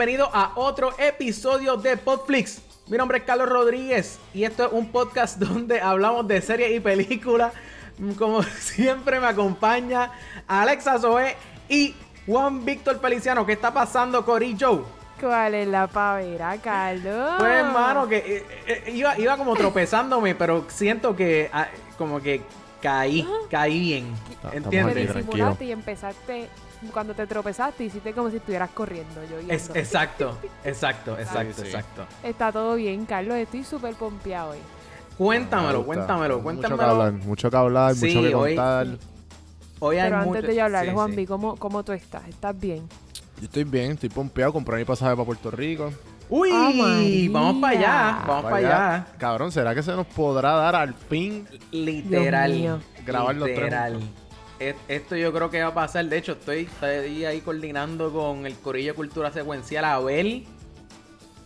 Bienvenidos a otro episodio de Podflix. Mi nombre es Carlos Rodríguez y esto es un podcast donde hablamos de series y películas. Como siempre me acompaña Alexa Zoe y Juan Víctor Feliciano. ¿Qué está pasando, Corillo? ¿Cuál es la pavera, Carlos? Pues, hermano, que eh, eh, iba, iba como tropezándome, pero siento que ah, como que caí, caí bien. ¿Entiendes? y empezaste, cuando te tropezaste, hiciste como si estuvieras corriendo. Yo Es- exacto, exacto, exacto, sí. exacto. Está todo bien, Carlos. Estoy súper pompeado hoy. Cuéntamelo, Me gusta. cuéntamelo, Mucho que cuéntamelo. hablar, mucho que hablar, Sí, mucho que hoy- contar. Hoy hay Pero antes mucho- de yo hablar, sí, Juan sí. B, ¿cómo, ¿cómo tú estás? ¿Estás bien? Yo estoy bien, estoy pompeado, compré mi pasaje para Puerto Rico. Uy, Oh, María. vamos para allá, vamos para allá. Cabrón, ¿será que se nos podrá dar al fin? Literal. Grabar los tres literal. juntos. Et- Esto yo creo que va a pasar. De hecho, estoy, estoy ahí coordinando con el Corillo Cultura Secuencial a ver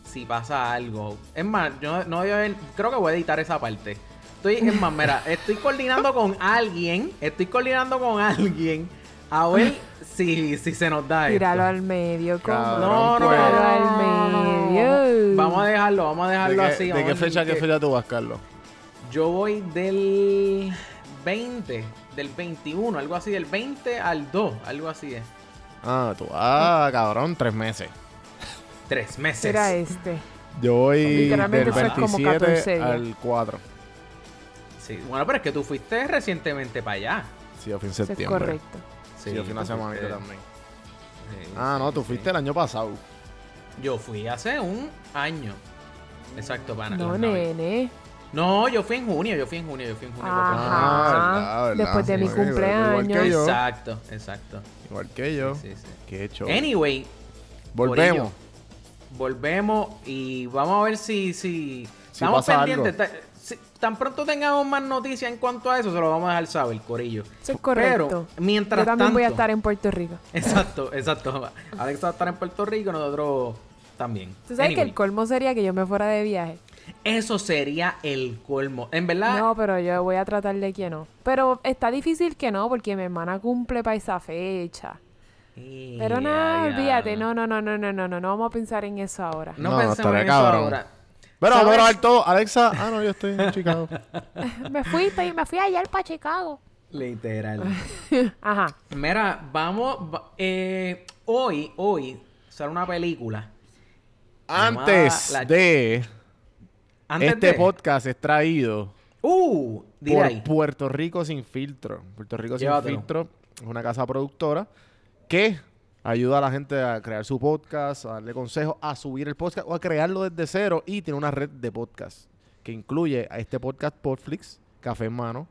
si pasa algo. Es más, yo no voy a ver, creo que voy a editar esa parte. Estoy, es más, mira, estoy coordinando con alguien, estoy coordinando con alguien a ver si, si se nos da Tíralo esto. al medio, ¿cómo? Cabrón, No, no, pues. Tíralo no, al medio. Vamos a dejarlo, vamos a ¿De dejarlo qué, así. de qué fecha, qué que- fecha tú vas, Carlos? Yo voy del 20, del 21, algo así, del 20 al 2, algo así es. Ah, tú ah, cabrón, tres meses. Tres meses. Será este. Yo voy del eso es como 27 14 días. al 4. Sí, bueno, pero es que tú fuiste recientemente para allá. Sí, yo fui en Eso es septiembre. correcto. Sí, yo fui una fuiste- también. sí, Ah, no, sí, tú sí. fuiste el año pasado. Yo fui hace un año. Exacto, para No, nene. No, yo fui en junio, yo fui en junio, yo fui en junio. Ajá. Ah, verdad, verdad. Después de mi Sí, cumpleaños. que yo. Exacto, exacto. Igual que yo. Sí, sí. Qué hecho. Anyway, Volvemos. volvemos y vamos a ver si, si, Si estamos pasa pendientes. Si- tan pronto tengamos más noticias en cuanto a eso, se lo vamos a dejar saber, Corillo. Eso es correcto. Pero, mientras Yo también tanto, voy a estar en Puerto Rico. Exacto, exacto. Alex va a estar en Puerto Rico, nosotros también. Tú sabes que Anyway, el colmo sería que yo me fuera de viaje. Eso sería el colmo. En verdad, No, pero yo voy a tratar de que no. Pero está difícil que no, porque mi hermana cumple para esa fecha. Pero nada, olvídate. No, no, no, no, no, no, no. No vamos a pensar en eso ahora. No, No, pensemos en eso cabrón. ahora. Pero vamos a ¿Sabes? grabar todo. Alexa, ah, no, yo estoy en Chicago. me fui, me fui ayer para Chicago. Literal. Ajá. Mira, vamos. va- eh, hoy, hoy, sale una película. Antes La- de Antes este de- podcast es traído Uh, por ahí. Puerto Rico Sin Filtro. Puerto Rico Sin. Filtro es una casa productora que ayuda a la gente a crear su podcast, a darle consejos, a subir el podcast o a crearlo desde cero y tiene una red de podcast que incluye a este podcast Podflix, Café en Mano,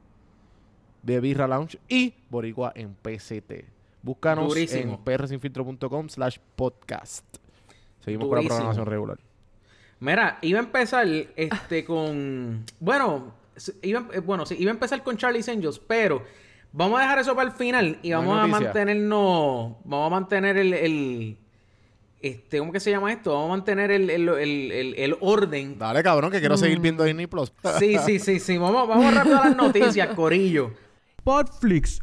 de Birra Lounge y Boricua en PCT. Búscanos Durísimo. en prsinfiltro.com slash podcast. Seguimos con la programación regular. Mira, iba a empezar este con. Bueno, iba, eh, bueno, sí, iba a empezar con Charlie's Angels, pero vamos a dejar eso para el final y vamos a mantenernos. Vamos a mantener el. el- este, ¿Cómo que se llama esto? Vamos a mantener el, el, el, el- el orden. Dale, cabrón, que quiero seguir viendo Disney Plus. Sí, sí, sí, sí. Vamos, vamos rápido a las noticias, Corillo. Podflix.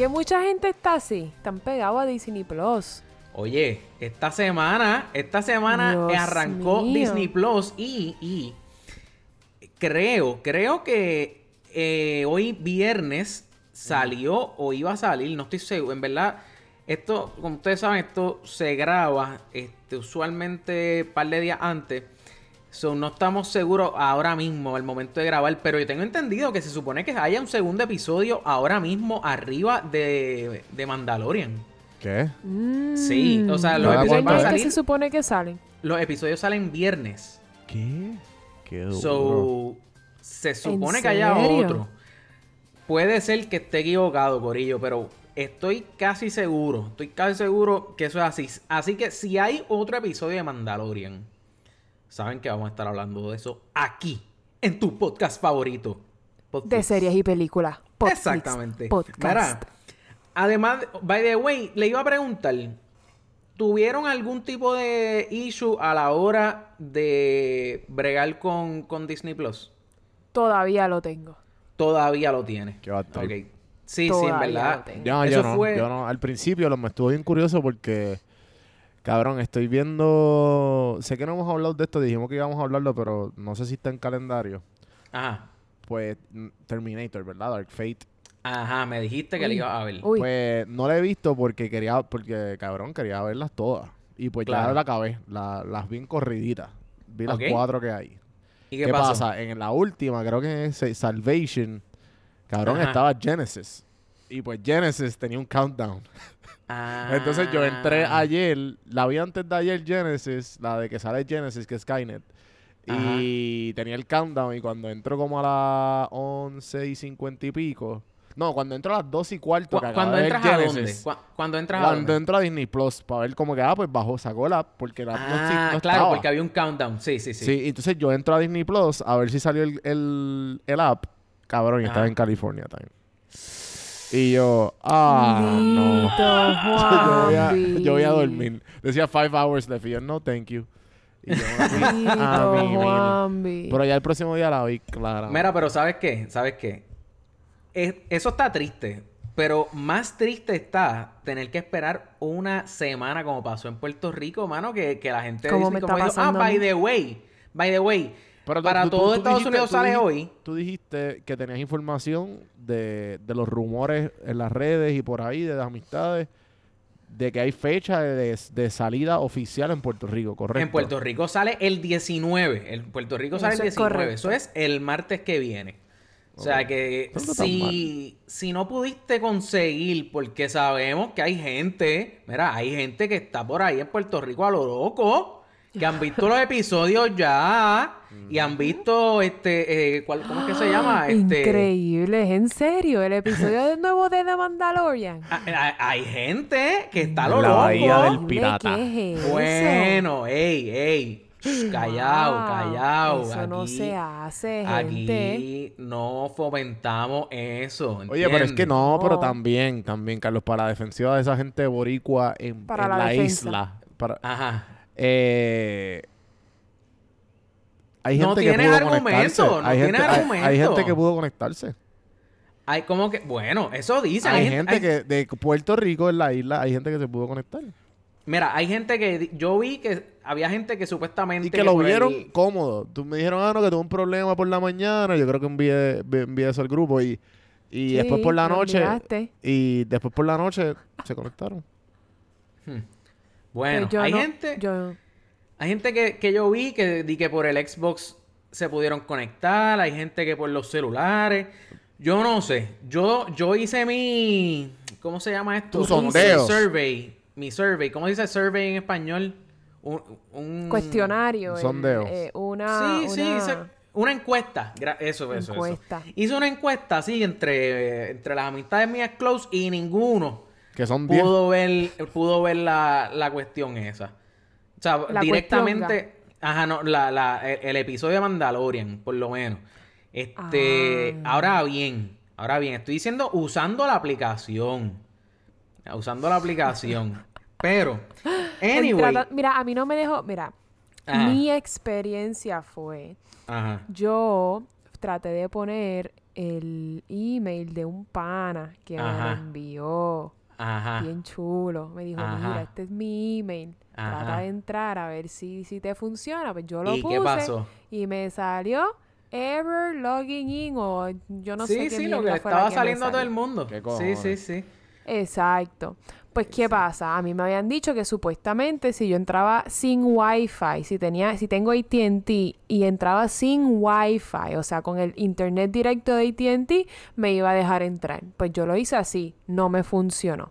Que mucha gente está así. Están pegados a Disney Plus. Oye, esta semana, esta semana Dios arrancó mío. Disney Plus y, y creo, creo que eh, hoy viernes salió o iba a salir, no estoy seguro, en verdad, esto, como ustedes saben, esto se graba este, usualmente un par de días antes. So, no estamos seguros ahora mismo, al momento de grabar, pero yo tengo entendido que se supone que haya un segundo episodio ahora mismo arriba de, de Mandalorian. ¿Qué? Sí, o sea, los ¿Cada episodios van a es? ¿Qué salir. se supone que salen? Los episodios salen viernes. ¿Qué? Qué duro. So, se supone que haya serio? otro. Puede ser que esté equivocado, Corillo, pero estoy casi seguro. Estoy casi seguro que eso es así. Así que si hay otro episodio de Mandalorian, saben que vamos a estar hablando de eso aquí, en tu podcast favorito. Podflix. De series y películas. Exactamente. Podcast. Mira, además, by the way, le iba a preguntar. ¿tuvieron algún tipo de issue a la hora de bregar con, con Disney Plus? Todavía lo tengo. Todavía lo tiene. Qué. Sí, sí, en verdad. lo tengo. Yo, Eso yo no, fue- yo no. Al principio lo, me estuvo bien curioso porque, cabrón, estoy viendo... Sé que no hemos hablado de esto, dijimos que íbamos a hablarlo, pero no sé si está en calendario. Ajá. Pues mm, Terminator, ¿verdad? Dark Fate. Ajá, me dijiste que Uy. le ibas a ver. Uy, Pues no la he visto porque quería, porque cabrón, quería verlas todas. Y pues Claro. ya la acabé, la- las vi en corriditas. Vi las cuatro que hay. ¿Y ¿Qué, qué, pasó? pasa? En la última, creo que es eh, Salvation, cabrón, Ajá. estaba Genesis. Y pues Genesis tenía un countdown. Ah. Entonces yo entré ayer, la vi antes de ayer Genesis, la de que sale Genesis, que es Skynet. Y tenía el countdown y cuando entro como a las 11 y 50 y pico. No, cuando entro a las 2 y cuarto, Cu- que acabé ¿Cuando entras a dónde? Genesis, Cu- Cuando entras a Cuando dónde? entro a Disney Plus, para ver como que, ah, pues bajó, sacó la app, porque la app no, Ah, no claro, estaba. porque había un countdown. Sí, sí, sí. Sí, entonces yo entro a Disney Plus a ver si salió el, el, el app. Cabrón, y estaba en California también. Y yo, ah, no. Yo, voy a, yo voy a dormir. Decía five hours left. Y yo, no, thank you. Y yo me fui a Maldito mi. Juanvi. Pero ya el próximo día la vi clara. Mira, pero ¿sabes qué? ¿Sabes qué? Es- eso está triste. Pero más triste está tener que esperar una semana como pasó en Puerto Rico, mano, que, que la gente Como dice me como está dijo, ah, pasando a by mí". the way, by the way, Pero para tú- todo tú Estados dijiste- Unidos tú sale hoy. Tú dijiste que tenías información de, de los rumores en las redes y por ahí, de las amistades, de que hay fecha de, de salida oficial en Puerto Rico, ¿correcto? En Puerto Rico sale el 19. En Puerto Rico sale Eso el es 19. correcto. Eso es el martes que viene. O sea que no si, si no pudiste conseguir, porque sabemos que hay gente, mira, hay gente que está por ahí en Puerto Rico a lo loco, que han visto los episodios ya y han visto este, eh, ¿cuál- ¿cómo es que se llama? Este, Increíble, ¿es en serio? El episodio de nuevo de The Mandalorian. a- a- hay gente que está a lo La loco. bahía del pirata. ¿qué es eso? Bueno, ey, ey, callao, Wow, callao. Eso no aquí- se hace, gente. Aquí no fomentamos eso. Oye, pero es que no, pero No. también, también, Carlos, para la defensiva de esa gente boricua en, Para en la la, defensa. isla. Para, Ajá. Eh, hay No gente que tienes pudo argumento, conectarse. no hay, tienes gente, hay- hay, argumento. gente que pudo conectarse. Hay como que, bueno, eso dicen. Hay, gen- gente hay- que de Puerto Rico en la isla, hay gente que se pudo conectar. Mira, hay gente que yo vi que había gente que supuestamente Y que lo el- vieron cómodo. Tú me dijeron, ah, no, que tuve un problema por la mañana. Yo creo que envié, vi- envié eso al grupo. Y, y Sí, después por la noche. Y después por la noche se conectaron. Bueno, yo hay no- gente, yo- hay gente que, que yo vi que di que por el Xbox se pudieron conectar, hay gente que por los celulares. Yo no sé. Yo, yo hice mi ¿cómo se llama esto? Tu ¿Cómo se- sondeo. Survey. Mi survey. ¿Cómo dice survey en español? Un, un- Cuestionario. Un el- sondeo. eh, una, Sí, sí, hice una encuesta. Gra- Eso, eso, encuesta. eso. Hice una encuesta así entre, entre las amistades mías close y ninguno Que son 10. pudo ver, pudo ver la, la cuestión esa. O sea, La directamente. Ajá, no, la, la, el, el episodio de Mandalorian, por lo menos. Este. Ah. Ahora bien, ahora bien, estoy diciendo usando la aplicación. Usando la aplicación. Pero, anyway. trata- mira, a mí no me dejó. Mira, Ajá. mi experiencia fue. Ajá. Yo traté de poner el email de un pana que me Ajá. envió. Ajá. Bien chulo. Me dijo, Ajá. mira, este es mi email. Ajá. Trata de entrar a ver si, si te funciona. Pues yo lo ¿Y puse. qué pasó? Y me salió error logging in o yo no sé sí, qué sí, lo que estaba saliendo a todo el mundo. ¿Qué Sí, sí, sí. Exacto. Pues, ¿qué pasa? A mí me habían dicho que supuestamente si yo entraba sin Wi-Fi, si tenía, si tengo AT&T y entraba sin Wi-Fi, o sea, con el internet directo de AT&T, me iba a dejar entrar. Pues yo lo hice así, no me funcionó.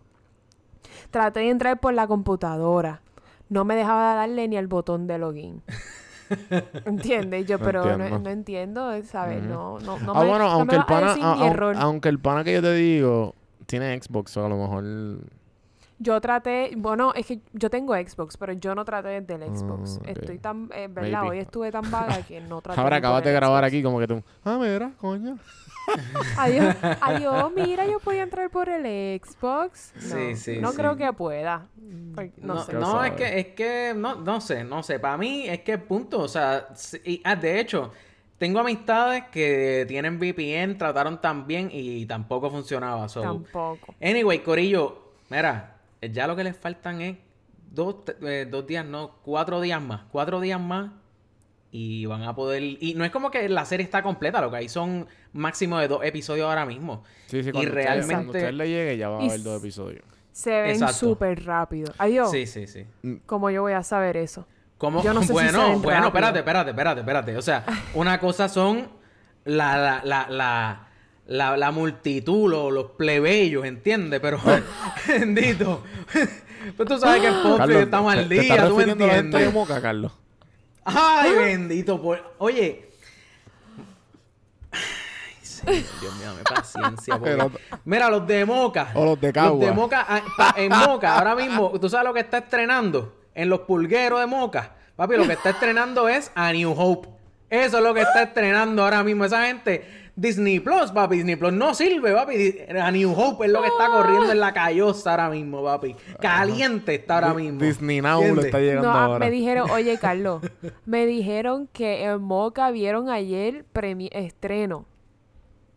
Traté de entrar por la computadora. No me dejaba darle ni al botón de login. ¿Entiendes? Yo, No pero no, entiendo. no entiendo, ¿sabes? No, no, no ah, me, bueno, me aunque, el a pana, decir a- mi au- error. aunque el pana que yo te digo tiene Xbox, o a lo mejor. Yo traté, bueno, es que yo tengo Xbox, pero yo no traté del Xbox. ok. Estoy tan, eh, ¿verdad? Maybe. Hoy estuve tan vaga que no traté. Ahora acabas de grabar Xbox. aquí como que tú... Ah, mira, coño. Adiós, adiós, mira, yo podía entrar por el Xbox. No, Sí, sí, No sí. creo que pueda. No, No, sé. no, es que, es que, no, no sé, no sé. Para mí es que punto, o sea, sí- y, ah, de hecho, tengo amistades que tienen VPN, trataron también y tampoco funcionaba. So. Tampoco. Anyway, Corillo, mira, ya lo que les faltan es dos, eh, dos días, no, cuatro días más. Cuatro días más y van a poder... Y no es como que la serie está completa, lo que hay son máximo de dos episodios ahora mismo. Sí, sí, y cuando, realmente... usted, cuando usted le llegue ya va a Y haber dos episodios. Se ven súper rápido. Adiós. Sí, sí, sí. ¿Cómo yo voy a saber eso? ¿Cómo? Yo no sé si bueno, ven bueno, rápido. espérate, espérate, espérate, espérate. O sea, una cosa son la, la, la, la, la, la multitud, lo- los, plebeyos, ¿entiendes? Pero, bendito. Pues tú sabes que el podcast Carlos, estamos ¿te- al ¿te estás día, ¿tú me a la entiendes? Moca, Carlos? Ay, bendito. por- Oye. Ay, señor, Dios mío, dame paciencia. porque- Mira, los de Moca. O los de Cagua. Los de Moca, ah, en Moca, ahora mismo, ¿tú sabes lo que está estrenando? En los pulgueros de Moca. Papi, lo que está estrenando es a New Hope. Eso es lo que está estrenando ahora mismo. Esa gente, Disney Plus, papi. Disney Plus no sirve, papi. A New Hope es lo que está corriendo en la callosa ahora mismo, papi. Caliente está ahora mismo. Disney Now ¿Entiendes? está llegando No, ah, ahora. me dijeron, oye, Carlos, me dijeron que en Moca vieron ayer premi estreno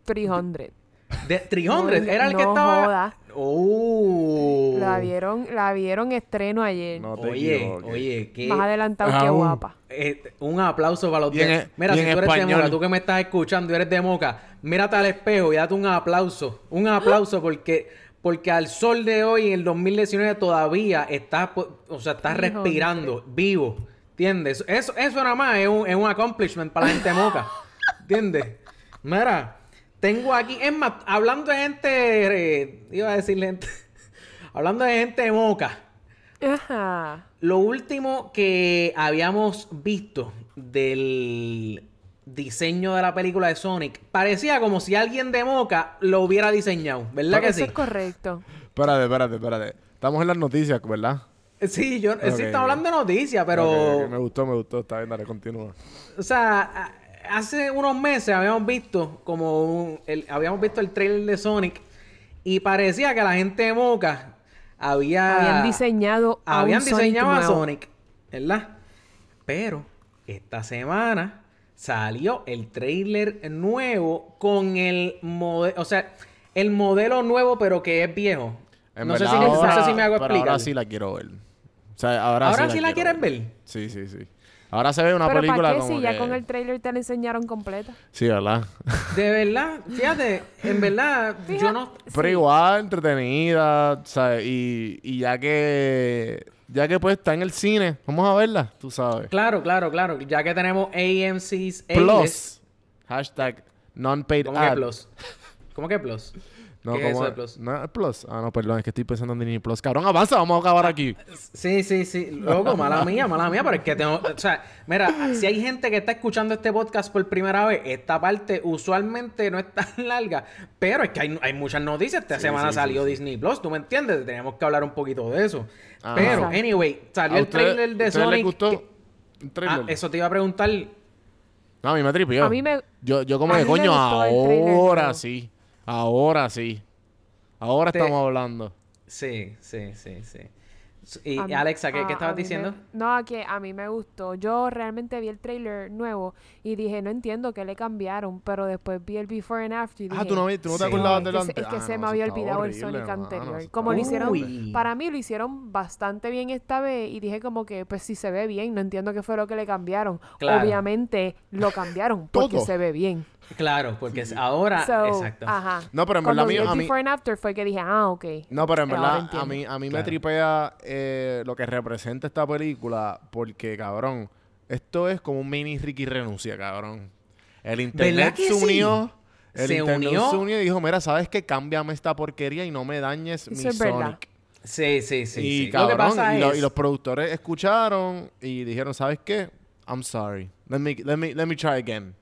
300. De 300, No, era el que estaba. joda. Oh. La vieron, la vieron estreno ayer. No te Oye, equivoques. oye, qué. Más adelantado que Aún. guapa. Eh, un aplauso para los de... e- Mira, si tú eres de español. Moca, tú que me estás escuchando y eres de Moca, mírate al espejo y date un aplauso. Un aplauso porque, porque al sol de hoy, en el 2019, todavía estás, po- o sea, estás respirando, vivo. ¿Entiendes? Eso, eso nada más es un, es un accomplishment para la gente de Moca. ¿Entiendes? Mira, tengo aquí... Es más, hablando de gente... eh, iba a decirle gente... hablando de gente de Moca. Ajá. Lo último que habíamos visto del diseño de la película de Sonic parecía como si alguien de Moca lo hubiera diseñado, ¿verdad que Eso sí? es correcto. Espérate, espérate, espérate. Estamos en las noticias, ¿verdad? Sí, yo Ok, sí estamos hablando de noticias, pero Me gustó, me gustó. Está bien, dale, continúa. o sea, hace unos meses habíamos visto como un- el, habíamos visto el trailer de Sonic y parecía que la gente de Moca había Habían diseñado a habían un Sonic diseñado a nuevo. Sonic, ¿verdad? Pero esta semana salió el trailer nuevo con el modelo, o sea, el modelo nuevo pero que es viejo. En no, sé si, no ahora- sé si me hago explicar. ahora sí la quiero ver. O sea, ahora, ¿Ahora sí sí la quieres ver? Sí, sí, sí. Ahora se ve una Pero película ¿para qué como si ya que- con el trailer te la enseñaron completa? Sí, ¿verdad? De verdad, fíjate, en verdad, yo no... Pero igual, entretenida, ¿sabes? Y, y ya que... Ya que pues está en el cine, vamos a verla, tú sabes. Claro, claro, claro. Ya que tenemos AMC's A-list. Plus. Hashtag non-paid ¿Cómo que ad. plus? ¿Cómo que plus? No, ¿Qué es ¿cómo eso de plus? No, plus. Ah, no, perdón, es que estoy pensando en Disney Plus. Cabrón, avanza, vamos a acabar aquí. Sí, sí, sí. Loco, mala mía, mala mía, pero es que tengo... O sea, mira, si hay gente que está escuchando este podcast por primera vez, esta parte usualmente no es tan larga, pero es que hay, hay muchas noticias. Esta Sí, semana sí, salió sí. Disney Plus, ¿tú me entiendes? Tenemos que hablar un poquito de eso. Ajá. Pero, anyway, salió ¿A el usted- trailer de Sonic. les gustó que- el Ah, trailer? eso te iba a preguntar. No, a mí me tripió. A mí me- Yo, yo como me coño, ahora sí. Ahora sí. Ahora Te- estamos hablando. Sí, sí, sí, sí. Y mí- Alexa, ¿qué, a- qué a estabas me- diciendo? no, que a mí me gustó. Yo realmente vi el trailer nuevo y dije, no entiendo qué le cambiaron, pero después vi el before and after y dije, Ah, tú no, tú no te Sí. que, del se- antes. es que Ah, se no, me había olvidado el Sonic anterior. Como lo hicieron, Uy. para mí lo hicieron bastante bien esta vez y dije como que, pues si se ve bien, no entiendo qué fue lo que le cambiaron. Claro. Obviamente lo cambiaron porque se ve bien. Claro, porque es ahora... So, exacto. Ajá. No, pero en Cuando verdad vi a mí- el before and after fue que dije, ah, ok. No, pero en verdad, a mí, a mí me tripea eh, lo que representa esta película porque, cabrón, esto es como un mini Ricky renuncia, cabrón. El internet se sí? unió. El Se internet unió. se unió y dijo, mira, ¿sabes qué? Cámbiame esta porquería y no me dañes Eso mi es verdad. Sonic. Sí, sí, sí. y sí. cabrón, Lo que pasa y, lo- es... y los productores escucharon y dijeron, ¿sabes qué? I'm sorry. Let me, let me, let me try again.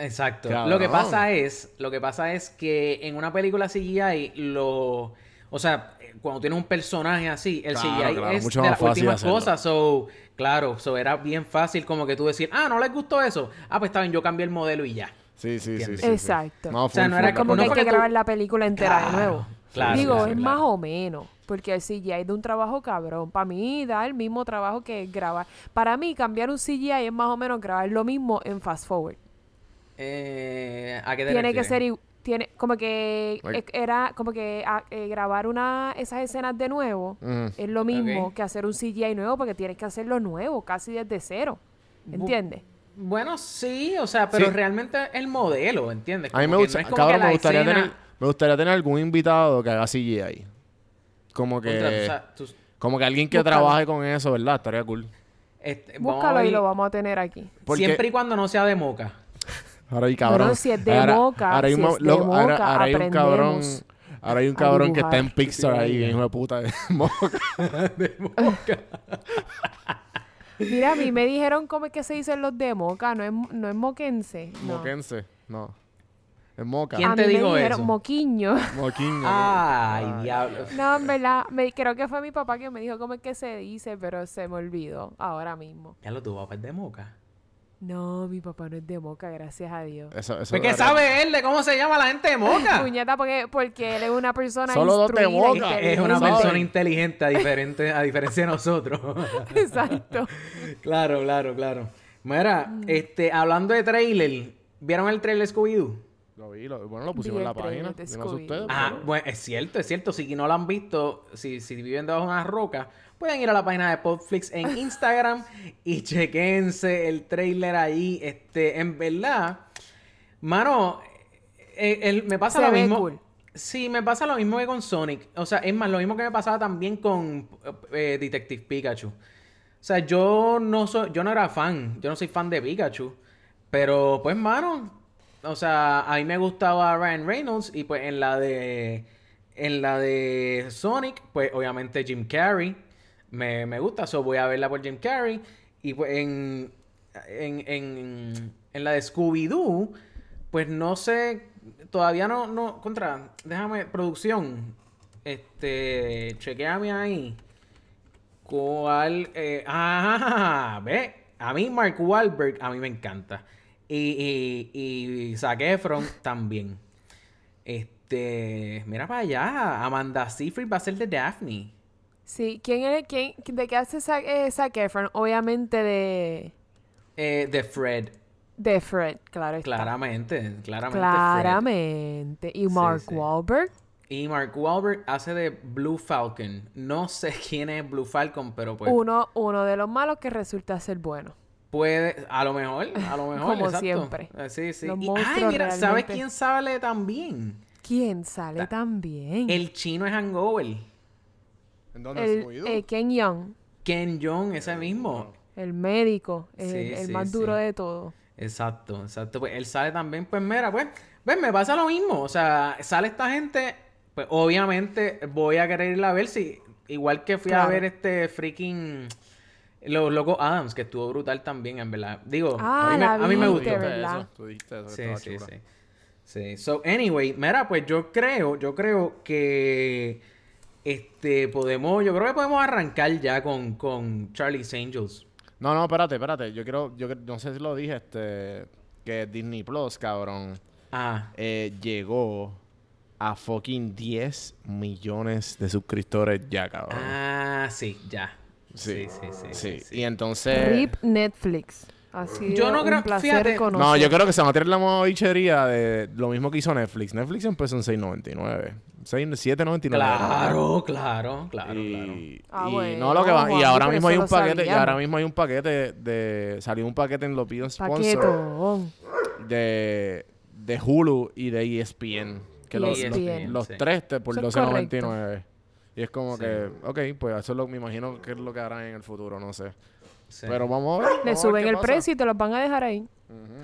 Exacto. Cabrón. Lo que pasa es, lo que pasa es que en una película CGI lo, o sea, eh, cuando tienes un personaje así, el Claro, CGI claro, es mucho de más las fácil últimas hacerlo. cosas. So, claro, so era bien fácil como que tú decir, ah, no les gustó eso. Ah, pues está bien, yo cambié el modelo y ya. Sí, sí, sí, sí, ¿Entiendes? sí. Exacto. No, O sea, full, no era como no que hay que tú- grabar la película entera de nuevo. claro, Digo, es claro. más o menos. Porque el CGI de un trabajo cabrón. Para mí da el mismo trabajo que grabar. Para mí, cambiar un CGI es más o menos grabar lo mismo en fast forward. Eh, ¿A qué te Tiene que ser tiene como que era como que ah, eh, grabar una esas escenas de nuevo es lo mismo que hacer un CGI nuevo porque tienes que hacerlo nuevo casi desde cero ¿entiendes? Bueno, sí, o sea, pero Sí. realmente el modelo, ¿entiendes? A mí me que gusta, no cabrón, me gustaría escena- tener, me gustaría tener algún invitado que haga CGI. Como que, Contra, o sea, tú- como que alguien que Búscalo. trabaje con eso, ¿verdad? Estaría cool. este, búscalo y lo vamos a tener aquí Porque- Siempre y cuando no sea de moca. Ahora hay cabrón. Bueno, si es de Ahora- Moca, ahora hay si un, es de loco, ahora- Moca, ahora hay un cabrón. Ahora hay un cabrón que está en. Pixar ahí, bien hijo de puta. de Moca. de moca. mira a mí me dijeron cómo es que se dicen los de Moca no es, no es moquense no. Moquense. No. Es Moca. ¿Quién a te mí dijo me dijeron eso? moquiño Moquiño. Ay, diablo. no en verdad me- creo que fue mi papá que me dijo cómo es que se dice pero se me olvidó ahora mismo Ya lo tuvo papá es de moca. No mi papá no es de Moca gracias a Dios Eso, eso Pues, ¿qué sabe él de cómo se llama la gente de moca? Puñeta, porque, porque él es una persona Solo dos de instruida, Moca. es una inteligente. persona inteligente a, diferente, a diferencia de nosotros. Exacto. claro, claro, claro. Mira, este, hablando de trailer, ¿vieron el trailer Scooby-Doo? Lo vi, lo- bueno, lo pusimos Vi en la el trailer página. no sé Scooby. ustedes. Ah, pero- bueno, es cierto, es cierto. Si no lo han visto, si, si viven debajo de una roca, pueden ir a la página de Podflix en Instagram y chequense el trailer ahí. Este, en verdad, mano, eh, el- me pasa Se lo mismo. cool. Sí, me pasa lo mismo que con Sonic. O sea, es más, lo mismo que me pasaba también con eh, Detective Pikachu. O sea, yo no soy, yo no era fan, yo no soy fan de Pikachu. Pero, pues, mano, o sea, a mí me gustaba Ryan Reynolds y pues en la de, en la de Sonic, pues obviamente Jim Carrey me, me gusta, so voy a verla por Jim Carrey. Y pues en, en, en, en la de Scooby-Doo, pues no sé, todavía no, no, contra, déjame, producción, este, chequeame ahí. ¿Cuál? Eh, ah, ve. A mí Mark Wahlberg, a mí me encanta. Y, y, y también. Este, mira para allá. Amanda Seyfried va a ser de Daphne. Sí, ¿quién es, quién, de qué hace Zac, eh, Zac Efron? Obviamente de, Eh, de Fred. de Fred, claro está. Claramente, claramente. Fred. Claramente. Y Mark sí. Wahlberg. Y Mark Wahlberg hace de Blue Falcon. No sé quién es Blue Falcon, pero pues Uno, uno de los malos que resulta ser bueno. puede, a lo mejor, a lo mejor. Como exacto. siempre. Eh, Sí, sí. Los Y- ay, mira, ¿sabes quién sale también? ¿Quién sale Ta- también? El chino es Hangover. ¿En dónde El, Scooby-Doo? eh, Ken Young, Ken Jong, ese mismo. el médico, el, Sí, el sí, más sí. duro de todo. Exacto, exacto. Pues él sale también, pues mira, pues, ves, me pasa lo mismo. O sea, sale esta gente, pues obviamente voy a querer ir a ver si, igual que fui a ver este freaking Los Locos Adams, que estuvo brutal también, en verdad. Digo, Ah, a, mí me, la a mí me gustó. eso, Tú dijiste eso, que Sí, sí, sí. Sí. So, anyway, mira, pues yo creo, yo creo que este podemos, yo creo que podemos arrancar ya con, con Charlie's Angels. No, no, espérate, espérate. Yo quiero, yo no sé si lo dije, este, que Disney Plus, cabrón, Ah, eh, llegó a fucking 10 millones de suscriptores ya, cabrón. ah, sí, ya. Sí. Sí, sí, sí. sí. sí, sí. Y entonces... RIP Netflix. Sido Yo no creo- fíjate- conocer. No, yo creo que se va a tirar la modichería de lo mismo que hizo Netflix. Netflix empezó en 6.99. 6, 7.99. Claro, claro, claro, y, claro. Ah, y bueno, no lo que va y ahora mismo hay un paquete y ahora mismo hay un paquete de salió un paquete en los videos sponsor de de Hulu y de E ESPN que los, los, ESPN, los sí. tres te- por Eso es 12.99 y es como Sí. que ok pues eso es lo me imagino que es lo que harán en el futuro no sé Sí. pero vamos a ver Le vamos suben el pasa. precio y te los van a dejar ahí.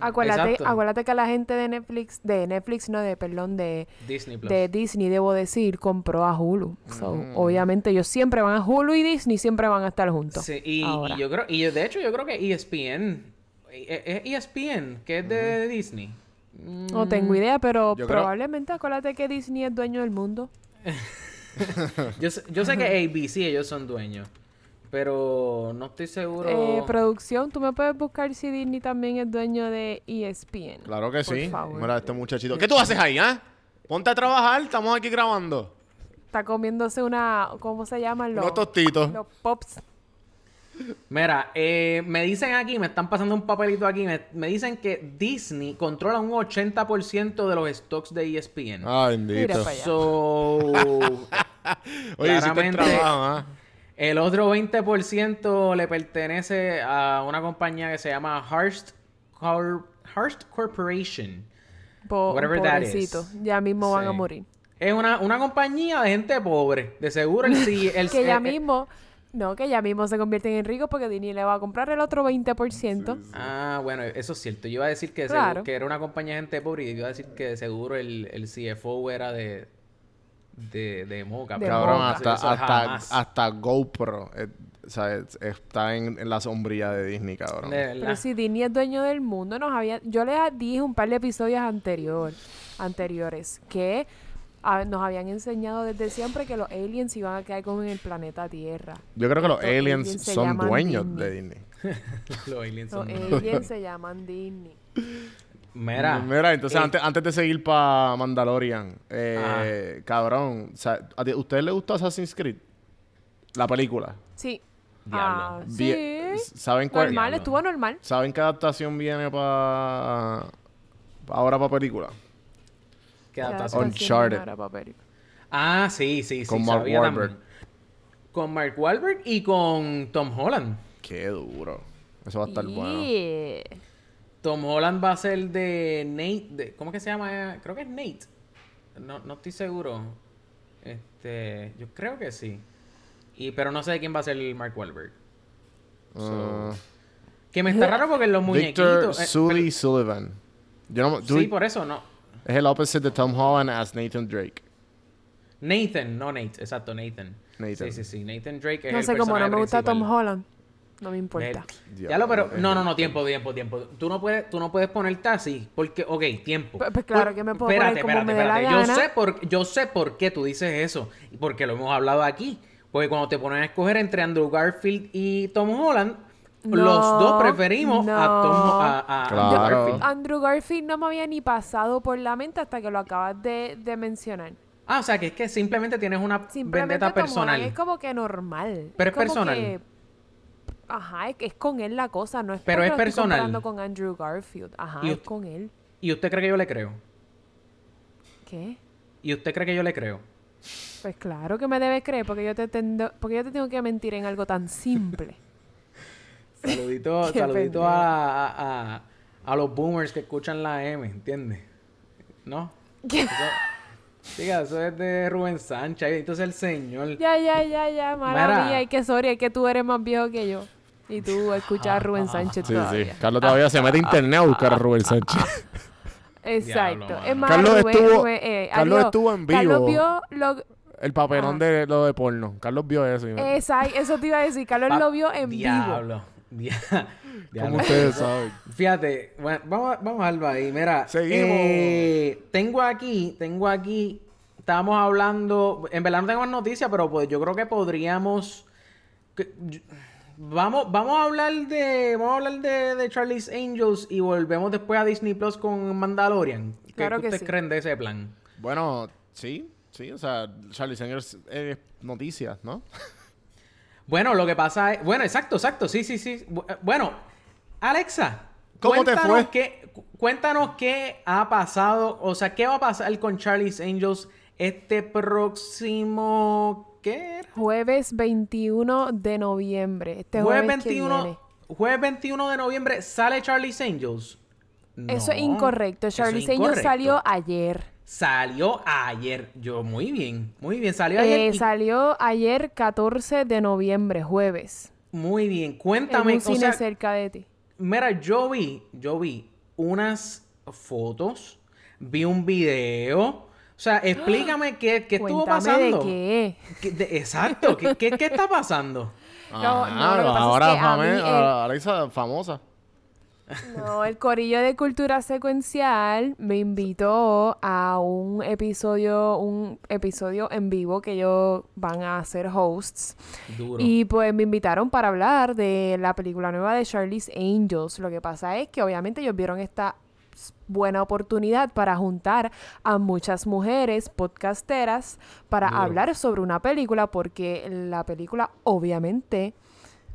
Acuérdate, acuérdate que la gente de Netflix, de Netflix, no, de, perdón, de, Disney Plus. de Disney, debo decir, compró a Hulu. So, obviamente ellos siempre van a Hulu y Disney siempre van a estar juntos. Sí, y, yo creo, y yo- de hecho yo creo que E ESPN, eh, es ESPN, que es de Disney. No tengo idea, pero Yo creo- probablemente acuérdate que Disney es dueño del mundo. yo, sé, yo sé que ABC ellos son dueños. Pero no estoy seguro. Eh, producción, tú me puedes buscar si Disney también es dueño de ESPN. Claro que Por sí. favor. Mira, este muchachito. ¿Qué tú haces ahí, ah? Ponte a trabajar, estamos aquí grabando. Está comiéndose una, ¿cómo se llaman los? Unos tostitos. Los pops. Mira, eh, me dicen aquí, me están pasando un papelito aquí, me, me dicen que Disney controla un 80% de los stocks de ESPN. Ah, Mira bendito. para allá. Oye, So, hiciste el claramente- trabajo, ¿ah? El otro 20% le pertenece a una compañía que se llama Hearst, Cor- Hearst Corporation. Po- Whatever that is. Ya mismo van a Sí. morir. Es una, una compañía de gente pobre. De seguro el, sí- el Que ya eh, eh, mismo, no, que ya mismo se convierten en ricos porque Disney le va a comprar el otro 20%. Ah, bueno, eso es cierto. Yo iba a decir que, Claro. seguro- que era una compañía de gente pobre y iba a decir que de seguro el, el CFO era de, de, de Moca. De pero Cabrón, Moca. hasta, hasta, GoPro eh, o sea, es- está en, en la sombrilla de Disney, cabrón. De. Pero si Disney es dueño del mundo, nos había, yo les dije un par de episodios anterior, anteriores que nos habían enseñado desde siempre que los aliens iban a quedar como en el planeta Tierra. Yo creo que los aliens son dueños Disney. de Disney. Los aliens Los son- aliens se llaman Disney. Mira. Mira, entonces eh, antes, antes de seguir para Mandalorian, eh, cabrón, o sea, ¿a ti- ¿a ustedes les gustó Assassin's Creed? La película. Sí. Diablo. Ah, Bien- sí. ¿Saben cuál? Normal, Diablo. estuvo normal. ¿Saben qué adaptación viene para ahora para película? ¿Qué adaptación? Uncharted. pa' película. Ah, sí, sí, sí. Con Mark sabía Wahlberg. también. Con Mark Wahlberg y con Tom Holland. Qué duro. Eso va a estar bueno. Tom Holland va a ser de Nate. de- ¿Cómo que se llama? Creo que es Nate. No, no estoy seguro. Este. Yo creo que sí. Y, pero no sé de quién va a ser el Mark Wahlberg. Ah, Que me está raro porque los Victor muñequitos. eh, Sully Sullivan. Yo no, sí, por eso no. Es el opposite de Tom Holland as Nathan Drake. Nathan, no Nate, exacto, Nathan. Nathan. Sí, sí, sí. Nathan Drake es No el sé cómo no personaje me gusta Tom principal. Holland. No me importa. Ya lo, pero. No, no, no, tiempo, tiempo, tiempo. Tú no puedes, tú no puedes ponerte así. Porque, ok, tiempo. Pues- pues claro Por- que me puedo poner como me dé la Yo gana. sé, por, yo sé por qué tú dices eso. Y porque lo hemos hablado aquí. Porque cuando te ponen a escoger entre Andrew Garfield y Tom Holland, los dos preferimos a Tom a, a Claro. Andrew Garfield. Andrew Garfield no me había ni pasado por la mente hasta que lo acabas de, de mencionar. Ah, o sea, que es que simplemente tienes una Simplemente vendetta Tom Holland personal. es como que normal. Pero es personal. que- Ajá, es, es con él la cosa, no es Pero es estoy personal. comparando con Andrew Garfield. Ajá, es usted- con él. ¿Y usted cree que yo le creo? ¿Qué? ¿Y usted cree que yo le creo? Pues claro que me debes creer, porque yo te tendo- porque yo te tengo que mentir en algo tan simple. Saludito, Qué saludito a, a, a- a los boomers que escuchan la M, ¿entiendes? ¿No? Eso, diga, eso es de Rubén Sánchez. Entonces el señor. ya, ya, ya, ya, mía, y que sorry, es que tú eres más viejo que yo. Y tú escuchas a Rubén Sánchez Sí, todavía. sí. Carlos todavía se mete a internet a buscar a Rubén Sánchez. Exacto. Diablo, es más, Carlos Rubén, estuvo- Rubén, eh, Carlos adiós. estuvo en Carlos vivo. vio lo... El papelón Ajá. de lo de porno. Carlos vio eso. Exacto, eso te iba a decir. Carlos Pa- lo vio en vivo. Diablo. Dia- Como ustedes saben. Fíjate, bueno, vamos, a- vamos a algo ahí. Mira, Seguimos. eh, tengo aquí, tengo aquí, estábamos hablando, en verdad no tengo más noticias, pero pues yo creo que podríamos, que- yo- vamos, vamos a hablar de, vamos a hablar de, de Charlie's Angels y volvemos después a Disney Plus con Mandalorian. ¿Qué Claro que ustedes sí. creen de ese plan? Bueno, sí, sí. O sea, Charlie Sanders es noticias, ¿no? Bueno, lo que pasa es, bueno, exacto, exacto, sí, sí, sí. Eh, Bueno, Alexa, ¿Cómo te cuéntanos fue? Qué, cu- cuéntanos qué ha pasado, o sea, qué va a pasar con Charlie's Angels este próximo, ¿qué era? Jueves 21 de noviembre. Este jueves, jueves que 21, viene. jueves 21 de noviembre sale Charlie's Angels. Eso es incorrecto. eso es Charlie Angels salió ayer. Salió ayer. Yo, muy bien, muy bien. Salió ayer. Eh, y- salió ayer 14 de noviembre, jueves. Muy bien. En Cuéntame, o cine sea, cerca de ti. Mira, yo vi, yo vi unas fotos, vi un video. O sea, explícame qué, qué estuvo pasando. de qué. ¿Qué- de- exacto, ¿qué, qué, qué está pasando? No, Ajá, no, lo que pasa es ahora que a fame- mí, ahora Alexa famosa. No, el corillo de cultura secuencial me invitó a un episodio, un episodio en vivo que ellos van a hacer hosts. Duro. Y pues me invitaron para hablar de la película nueva de Charlie's Angels. Lo que pasa es que obviamente ellos vieron esta buena oportunidad para juntar a muchas mujeres podcasteras para hablar sobre una película porque la película obviamente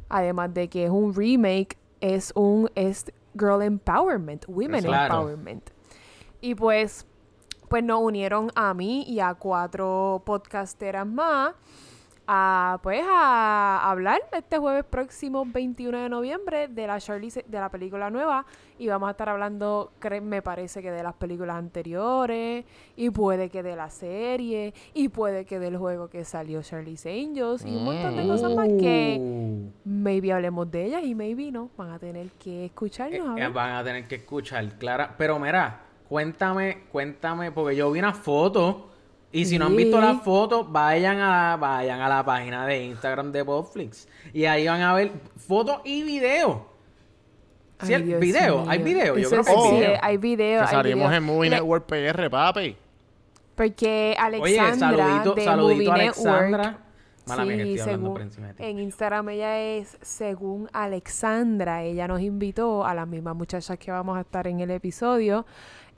además de que es un remake es un es girl empowerment, women Claro. empowerment. Y pues pues nos unieron a mí y a cuatro podcasteras más a pues a hablar este jueves próximo 21 de noviembre de la Charlie de la película nueva y vamos a estar hablando me parece que de las películas anteriores y puede que de la serie y puede que del juego que salió Charlie's Angels y un montón de cosas más que Uh, maybe hablemos de ellas y maybe no van a tener que escucharnos a eh, ver. van a tener que escuchar, Clara. Pero mira, cuéntame, cuéntame, porque yo vi una foto. Y si no han visto las fotos, vayan a, vayan a la página de Instagram de Popflix. Y ahí van a ver fotos y videos. ¿Sí, Ay, el Dios video? ¿Hay video? Yo Eso creo que sí, hay sí, video. hay video. Que salimos video. en Movie Network PR, papi. Porque Oye, Alexandra saludito, de saludito Movie Network, Alexandra. Mala mía que sí, estoy hablando según- por encima de ti. en Instagram ella es según Alexandra. Ella nos invitó a las mismas muchachas que vamos a estar en el episodio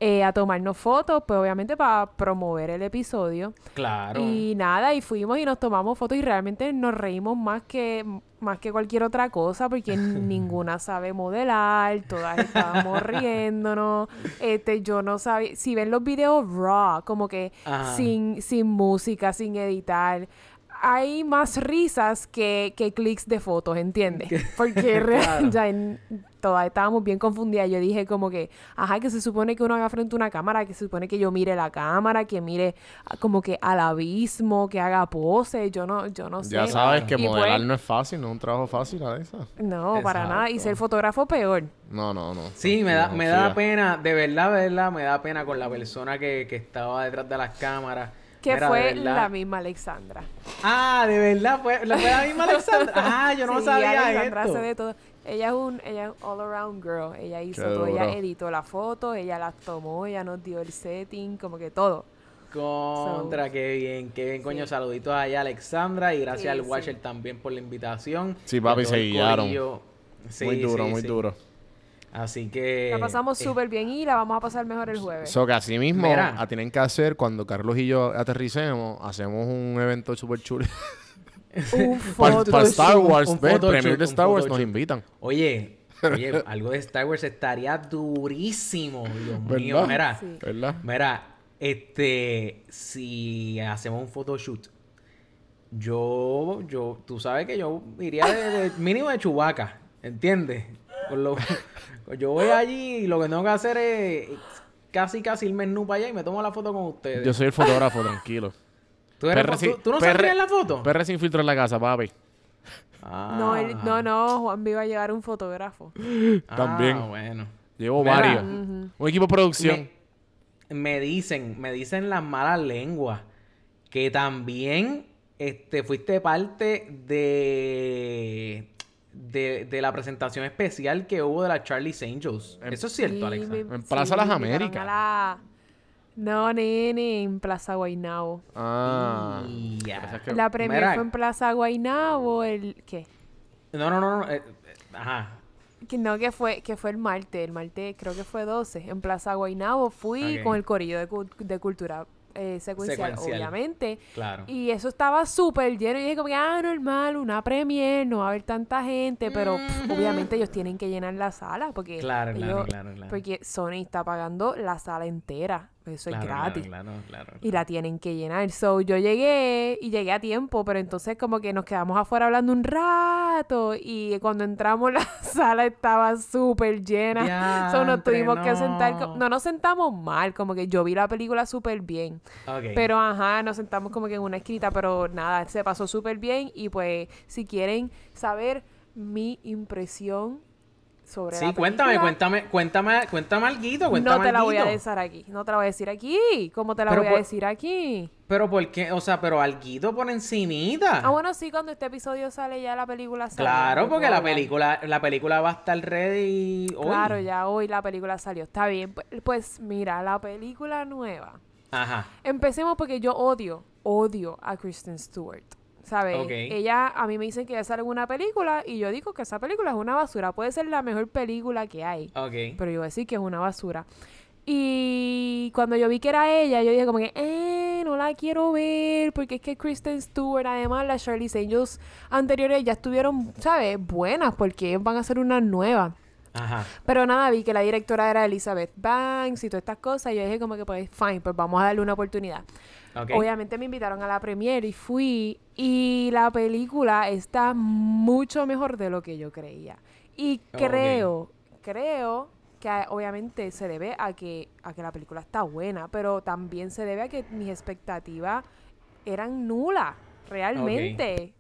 eh, a tomarnos fotos, pues obviamente para promover el episodio. Claro. Y nada, y fuimos y nos tomamos fotos y realmente nos reímos más que más que cualquier otra cosa porque ninguna sabe modelar, todas estábamos riéndonos. Este, yo no sabía, si ven los videos raw, como que Ajá. sin sin música, sin editar, hay más risas que, que clics de fotos, ¿entiendes? Porque Claro. ya en- todas estábamos bien confundidas. Yo dije como que, ajá, que se supone que uno haga frente a una cámara, que se supone que yo mire la cámara, que mire ah, como que al abismo, que haga pose, yo no, yo no sé. Ya sabes que Y modelar pues, no es fácil, no es un trabajo fácil, Alexa. No, para nada. Y ser fotógrafo peor. No, no, no. Sí, me da, me da pena, de verdad, de verdad, me da pena con la persona que, que estaba detrás de las cámaras. Que Mira, fue la misma Alexandra. Ah, de verdad, fue, ¿la- fue la misma Alexandra. Ah, yo no Sí, sabía Alexandra esto. hace de todo. Ella es un ella es all around girl. Ella hizo Qué todo. Ella editó la foto, ella las tomó, ella nos dio el setting, como que todo. Contra, So, qué bien, qué bien, coño. sí. Saluditos allá, Alexandra, y gracias Sí, al sí. Watcher también por la invitación. Sí, a papi, se guiaron. Sí, muy duro, sí, muy sí. duro. Así que. La pasamos eh, súper bien y la vamos a pasar mejor el jueves. So que así mismo Mira. a tienen que hacer cuando Carlos y yo aterricemos, hacemos un evento súper chulo. un Para photoshoot. Star Wars, un ve, el photoshoot, premier de un Star Wars nos invitan. Oye, oye, algo de Star Wars estaría durísimo, Dios mío. Mira, Sí. ¿Verdad? mira, este, si hacemos un photoshoot, yo, yo, tú sabes que yo iría de, de- mínimo de Chubaca, ¿entiendes? Con lo- yo voy allí y lo que tengo que hacer es casi, casi irme en para allá y me tomo la foto con ustedes. Yo soy el fotógrafo, tranquilo. ¿Tú, eres PR tú- tú no PR en la foto? PR sin filtro en la casa, papi. No, él- Ah. no, no, Juan iba a llegar un fotógrafo. Ah, También. bueno. Llevo Mira. varios. Un equipo de producción. Me, me dicen, me dicen las malas lenguas que también este, fuiste parte de, de, de la presentación especial que hubo de la Charlie's Angels. En- Eso es cierto, Sí, Alexa. me- En Plaza Las Américas. No, nene, en Plaza Guaynabo. Ah. Y ya. Pasa que- La premier Mira, fue en Plaza Guaynabo, el... ¿Qué? No, no, no, no. eh, eh, ajá. Que no, que fue, que fue el martes, el martes creo que fue 12, en Plaza Guaynabo. Fui con el corillo de, cu- de cultura eh, secuencial, Secuencial. obviamente. Claro. Y eso estaba súper lleno. Y dije como que, ah, normal, una premier, no va a haber tanta gente. Pero pff, obviamente ellos tienen que llenar la sala porque, Claro, claro, claro, claro. porque Sony está pagando la sala entera. Eso Claro, es gratis. Claro, claro, claro. Y la tienen que llenar. So, yo llegué y llegué a tiempo, pero entonces como que nos quedamos afuera hablando un rato y cuando entramos la sala estaba súper llena. So, nos tuvimos que sentar. no. No nos sentamos mal, como que yo vi la película súper bien. Pero ajá, nos sentamos como que en una esquina, pero nada, se pasó súper bien y pues si quieren saber mi impresión sobre Sí, la cuéntame, cuéntame, cuéntame, cuéntame algo, cuéntame No te la voy a decir aquí. No te la voy a decir aquí. ¿Cómo te la Pero voy a decir aquí? Pero ¿por qué? O sea, pero alguito por encimita. Ah, bueno, sí, cuando este episodio sale ya la película sale. Claro, porque la hablar. película, la película va a estar ready hoy. Claro, ya hoy la película salió. Está bien. Pues, pues mira, la película nueva. Ajá. Empecemos porque yo odio, odio a Kristen Stewart. ¿Sabes? Ella, a mí me dicen que ella sale en una película y yo digo que esa película es una basura. Puede ser la mejor película que hay. Pero yo voy a decir que es una basura. Y cuando yo vi que era ella, yo dije como que, eh, no la quiero ver, porque es que Kristen Stewart, además las Charlie's Angels anteriores ya estuvieron, ¿sabes? Buenas, porque van a ser una nueva. Ajá. Pero nada, vi que la directora era Elizabeth Banks y todas estas cosas, y yo dije como que, pues, fine, pues vamos a darle una oportunidad. Obviamente me invitaron a la premiere y fui, y la película está mucho mejor de lo que yo creía. Y creo, creo que a- obviamente se debe a que, a que la película está buena, pero también se debe a que mis expectativas eran nulas, realmente.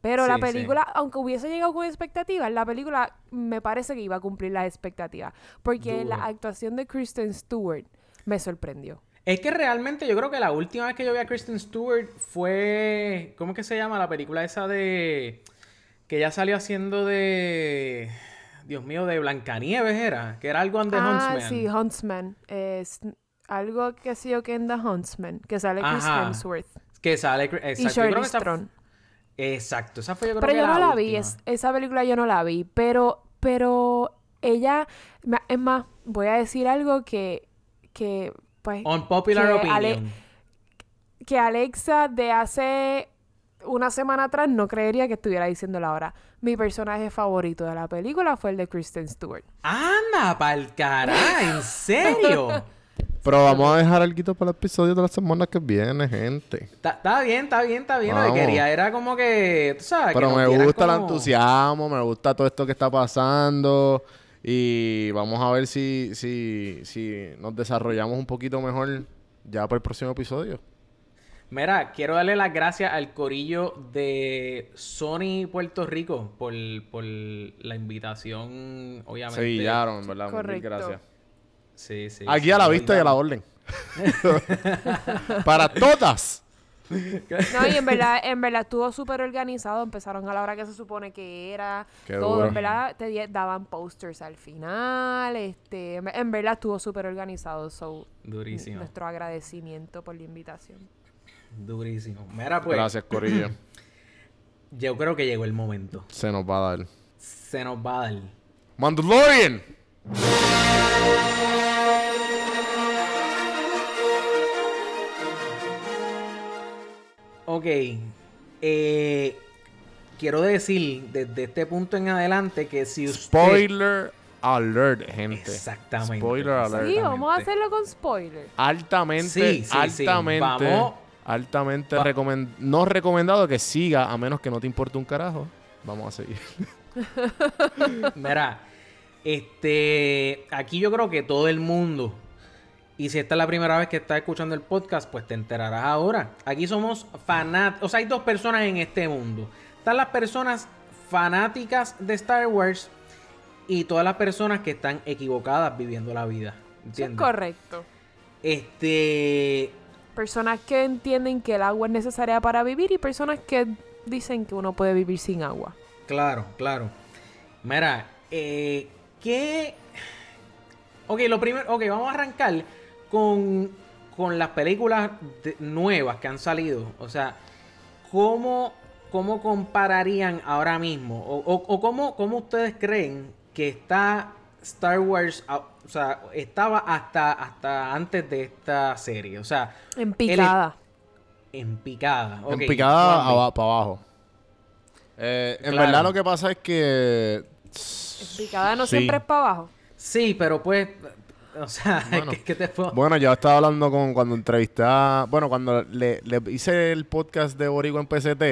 Pero la sí. película, aunque hubiese llegado con expectativas, la película me parece que iba a cumplir las expectativas. Porque la actuación de Kristen Stewart me sorprendió. Es que realmente yo creo que la última vez que yo vi a Kristen Stewart fue. ¿Cómo que se llama? La película esa de. Que ella salió haciendo de. Dios mío, de Blancanieves era. Que era algo en The ah, Huntsman. sí, Huntsman. Es algo que sí o que en The Huntsman, que sale Chris Ajá. Hemsworth. Que sale. Exacto. Y esa- Theron. Exacto. Esa fue yo creo Pero que yo no la vi, es- esa película yo no la vi, pero, pero ella, es más, voy a decir algo que, que, pues, Unpopular que opinion. Ale- que Alexa de hace una semana atrás no creería que estuviera diciéndolo ahora. Mi personaje favorito de la película fue el de Kristen Stewart. Anda, pa'l caray, ¿en serio? Pero vamos a dejar algo para el episodio de la semana que viene, gente. Está bien, está bien, está bien. Lo que quería era como que, tú sabes, Pero me gusta el entusiasmo, me gusta todo esto que está pasando. Y vamos a ver si, si, si nos desarrollamos un poquito mejor ya para el próximo episodio. Mira, quiero darle las gracias al corillo de Sony Puerto Rico por, por la invitación, obviamente. Se guillaron, ¿verdad? Mil Correcto. Gracias. Sí, sí. Aquí sí, a la vista y a la orden. para todas. No, y en verdad, en verdad estuvo súper organizado. Empezaron a la hora que se supone que era. Qué todo, duro. en verdad, te di- daban posters al final. Este, en, en verdad estuvo súper organizado. So, Durísimo, nuestro agradecimiento por la invitación. durísimo. Mira, pues, Gracias, Corillo. yo creo que llegó el momento. Se nos va a dar. Se nos va a dar. Mandalorian. Ok. Eh, quiero decir desde este punto en adelante que si usted... Spoiler alert, gente. Exactamente. Spoiler alert. Sí, vamos a hacerlo con spoiler. Altamente, Sí, sí, sí. altamente, Vamos. altamente Va- recomen- no recomendado que siga a menos que no te importe un carajo. Vamos a seguir. Mira, este, aquí yo creo que todo el mundo, y si esta es la primera vez que estás escuchando el podcast, pues te enterarás ahora. Aquí somos fanáticos, o sea, hay dos personas en este mundo. Están las personas fanáticas de Star Wars y todas las personas que están equivocadas viviendo la vida. Es correcto. Este, Personas que entienden que el agua es necesaria para vivir y personas que dicen que uno puede vivir sin agua. Claro, claro. Mira, eh, ¿qué? Ok, lo primero, ok, vamos a arrancar con, con las películas de- nuevas que han salido. O sea, ¿cómo, cómo compararían ahora mismo? O, o- o cómo, cómo ustedes creen que está Star Wars, o sea, estaba hasta, hasta antes de esta serie? O sea, En picada. en picada. en picada para abajo. Eh, en Claro. verdad lo que pasa es que... En picada no Sí. siempre es para abajo. Sí, pero pues, o sea, Bueno. ¿qué, qué te puedo...? Bueno, yo estaba hablando con cuando entrevisté a... Bueno, cuando le, le hice el podcast de Boricua en PCT,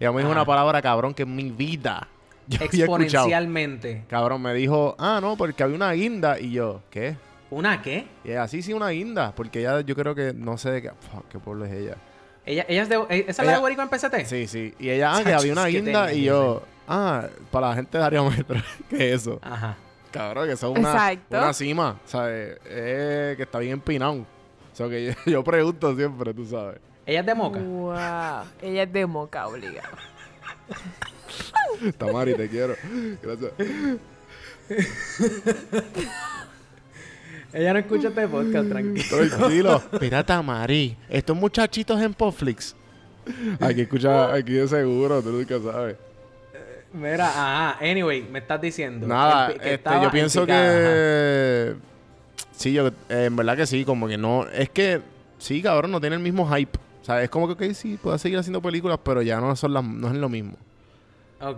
ella me dijo Ajá. una palabra cabrón que en mi vida yo había escuchado. exponencialmente. Cabrón, me dijo, ah, no, porque había una guinda. Y yo, ¿qué? ¿Una qué? Y ella, sí, sí, una guinda. Porque ella, yo creo que, no sé de qué, qué pueblo es ella. Ella, ella es de, eh, ¿Esa es la Ella- de en PCT? Sí, sí. Y ella, ah, que había una guinda. Y yo, ah, para la gente de Ariómetro, ¿qué es eso? Ajá. Cabrón, que eso es una, Exacto. una cima. ¿Sabes? Eh, que está bien empinado. O sea, que yo, yo pregunto siempre, tú sabes. Ella es de Moca. Wow. Ella es de moca, obligada. Tamari, te quiero. Gracias. Ella no escucha este podcast, tranquilo. Tranquilo. Mira, Tamari. Estos muchachitos en Popflix. Aquí escucha, aquí de seguro, tú nunca sabes. Mira, ajá. Anyway, me estás diciendo. Nada, que- que este, yo en pienso ajá. que... Sí, yo, eh, en verdad que sí, como que no... Es que, sí, cabrón, no tiene el mismo hype. O sea, es como que, ok, sí, puede seguir haciendo películas, pero ya no son las, no es lo mismo.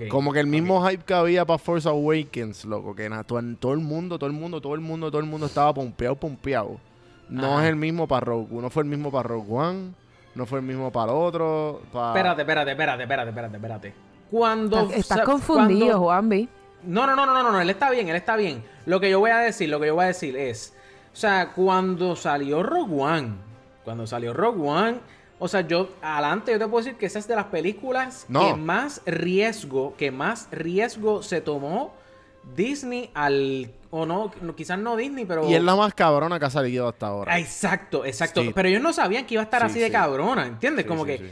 Como que el mismo hype que había para Force Awakens, loco, que na- todo, todo el mundo, todo el mundo, todo el mundo, todo el mundo estaba pompeado, pompeado. No Ajá. es el mismo para Rogue, no fue el mismo para Rogue One, no fue el mismo para el otro, para... Espérate, espérate, espérate, espérate, espérate, espérate. Cuando... Estás, confundido, cuando- Juanvi. No, no, no, no, no, no, él está bien, él está bien. Lo que yo voy a decir, lo que yo voy a decir es, o sea, cuando salió Rogue One, cuando salió Rogue One, o sea, yo adelante yo te puedo decir que esa es de las películas No. que más riesgo, que más riesgo se tomó Disney al o no, no, quizás no Disney, pero Y es la más cabrona que ha salido hasta ahora. Ah, Exacto, exacto. Sí. Pero ellos no sabían que iba a estar Sí, así de sí. cabrona, ¿entiendes? Sí, Como sí, que sí.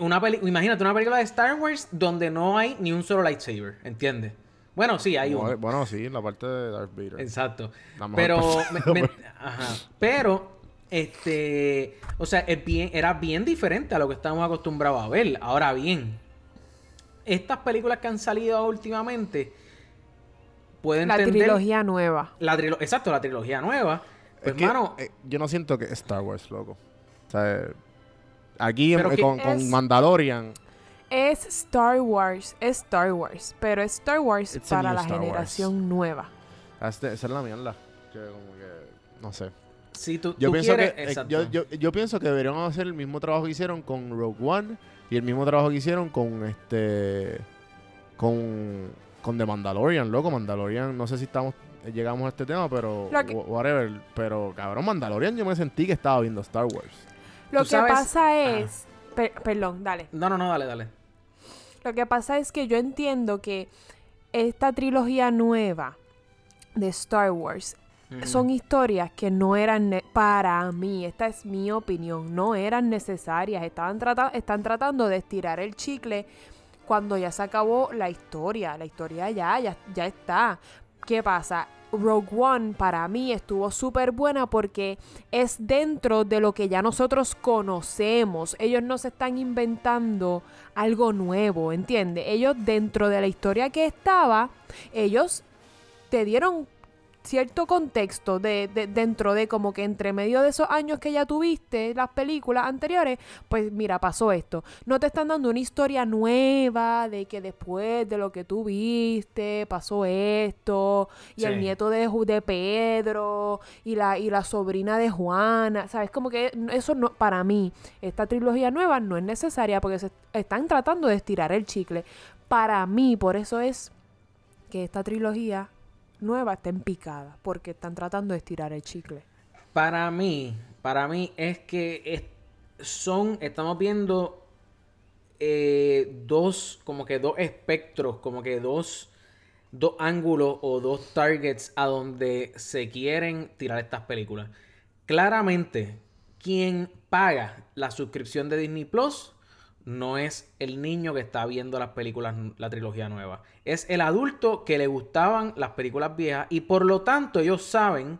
Una peli imagínate una película de Star Wars donde no hay ni un solo lightsaber, ¿entiendes? Bueno, sí, hay Bueno, uno. bueno, sí, la parte de Darth Vader. Exacto. Pero, parte. me- me- ajá. Pero, este, o sea, es bien, era bien diferente a lo que estábamos acostumbrados a ver. Ahora bien, estas películas que han salido últimamente pueden La entender trilogía nueva. la trilo- exacto, la trilogía nueva. Pues, Es que, hermano, eh, yo no siento que es Star Wars, loco. O sea, eh, aquí en- eh, con, Mandalorian, Es Star Wars, es Star Wars, pero es Star Wars It's para la Star Wars. generación nueva. este- esa es la mierda. Que como que, no sé. si tú, Yo tú pienso quieres- que eh, yo, yo, yo pienso que deberían hacer el mismo trabajo que hicieron con Rogue One y el mismo trabajo que hicieron con este con con The Mandalorian, loco, Mandalorian, no sé si estamos llegamos a este tema, pero que- wh- whatever, pero cabrón, Mandalorian yo me sentí que estaba viendo Star Wars. Lo que sabes- pasa es... per- perdón, dale. No, no, no, dale, dale. Lo que pasa es que yo entiendo que esta trilogía nueva de Star Wars son historias que no eran para mí, esta es mi opinión, no eran necesarias, estaban trata- están tratando de estirar el chicle cuando ya se acabó la historia, la historia ya, ya, ya está. ¿Qué pasa? Rogue One para mí estuvo súper buena porque es dentro de lo que ya nosotros conocemos. Ellos no se están inventando algo nuevo, ¿entiendes? Ellos dentro de la historia que estaba, ellos te dieron cierto contexto de, de- dentro de como que entre medio de esos años que ya tuviste las películas anteriores, pues mira, pasó esto. No te están dando una historia nueva de que después de lo que tú viste pasó esto y el nieto de, de Pedro y la, y la sobrina de Juana, ¿sabes? Como que eso no, para mí, esta trilogía nueva no es necesaria porque se están tratando de estirar el chicle. Para mí, por eso es que esta trilogía nueva está en picada, porque están tratando de estirar el chicle. Para mí, para mí es que son, estamos viendo eh, dos, como que dos espectros, como que dos, dos ángulos o dos targets a donde se quieren tirar estas películas. Claramente, quien paga la suscripción de Disney Plus no es el niño que está viendo las películas, la trilogía nueva. Es el adulto que le gustaban las películas viejas y por lo tanto ellos saben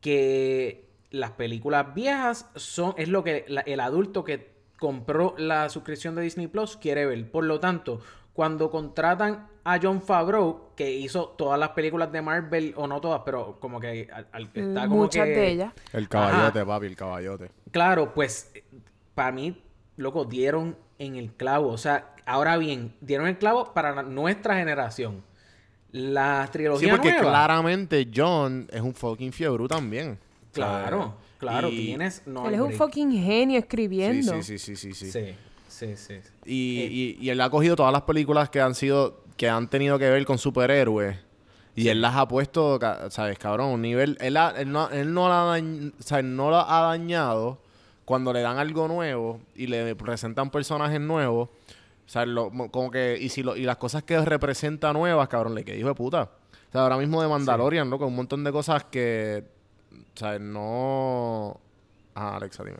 que las películas viejas son es lo que la- el adulto que compró la suscripción de Disney Plus quiere ver. Por lo tanto, cuando contratan a John Favreau, que hizo todas las películas de Marvel, o no todas, pero como que al- al- está como Muchas que- de ellas. El caballote, papi, el caballote. Claro, pues para mí, loco, dieron en el clavo. O sea, ahora bien, dieron el clavo para la- nuestra generación. La Sí, trilogía porque nueva. claramente John es un fucking fiebre también. Claro, ¿sabes? claro, Y- tienes. No Él es un fucking genio escribiendo. Sí, sí, sí, sí, sí, sí. Sí, sí, sí. Y, Eh. y- y él ha cogido todas las películas que han sido, que han tenido que ver con superhéroes. Y él las ha puesto, ¿sabes, cabrón? Un nivel. Él, ha- él no, él no la ha dañ- o sea, él no la ha dañado cuando le dan algo nuevo y le presentan personajes nuevos. O sea, lo- como que. Y, si lo, y las cosas que representa nuevas, cabrón, le que dijo de puta. O sea, ahora mismo de Mandalorian, ¿no? Con un montón de cosas que... O sea, no... Ajá, Alexa, dime.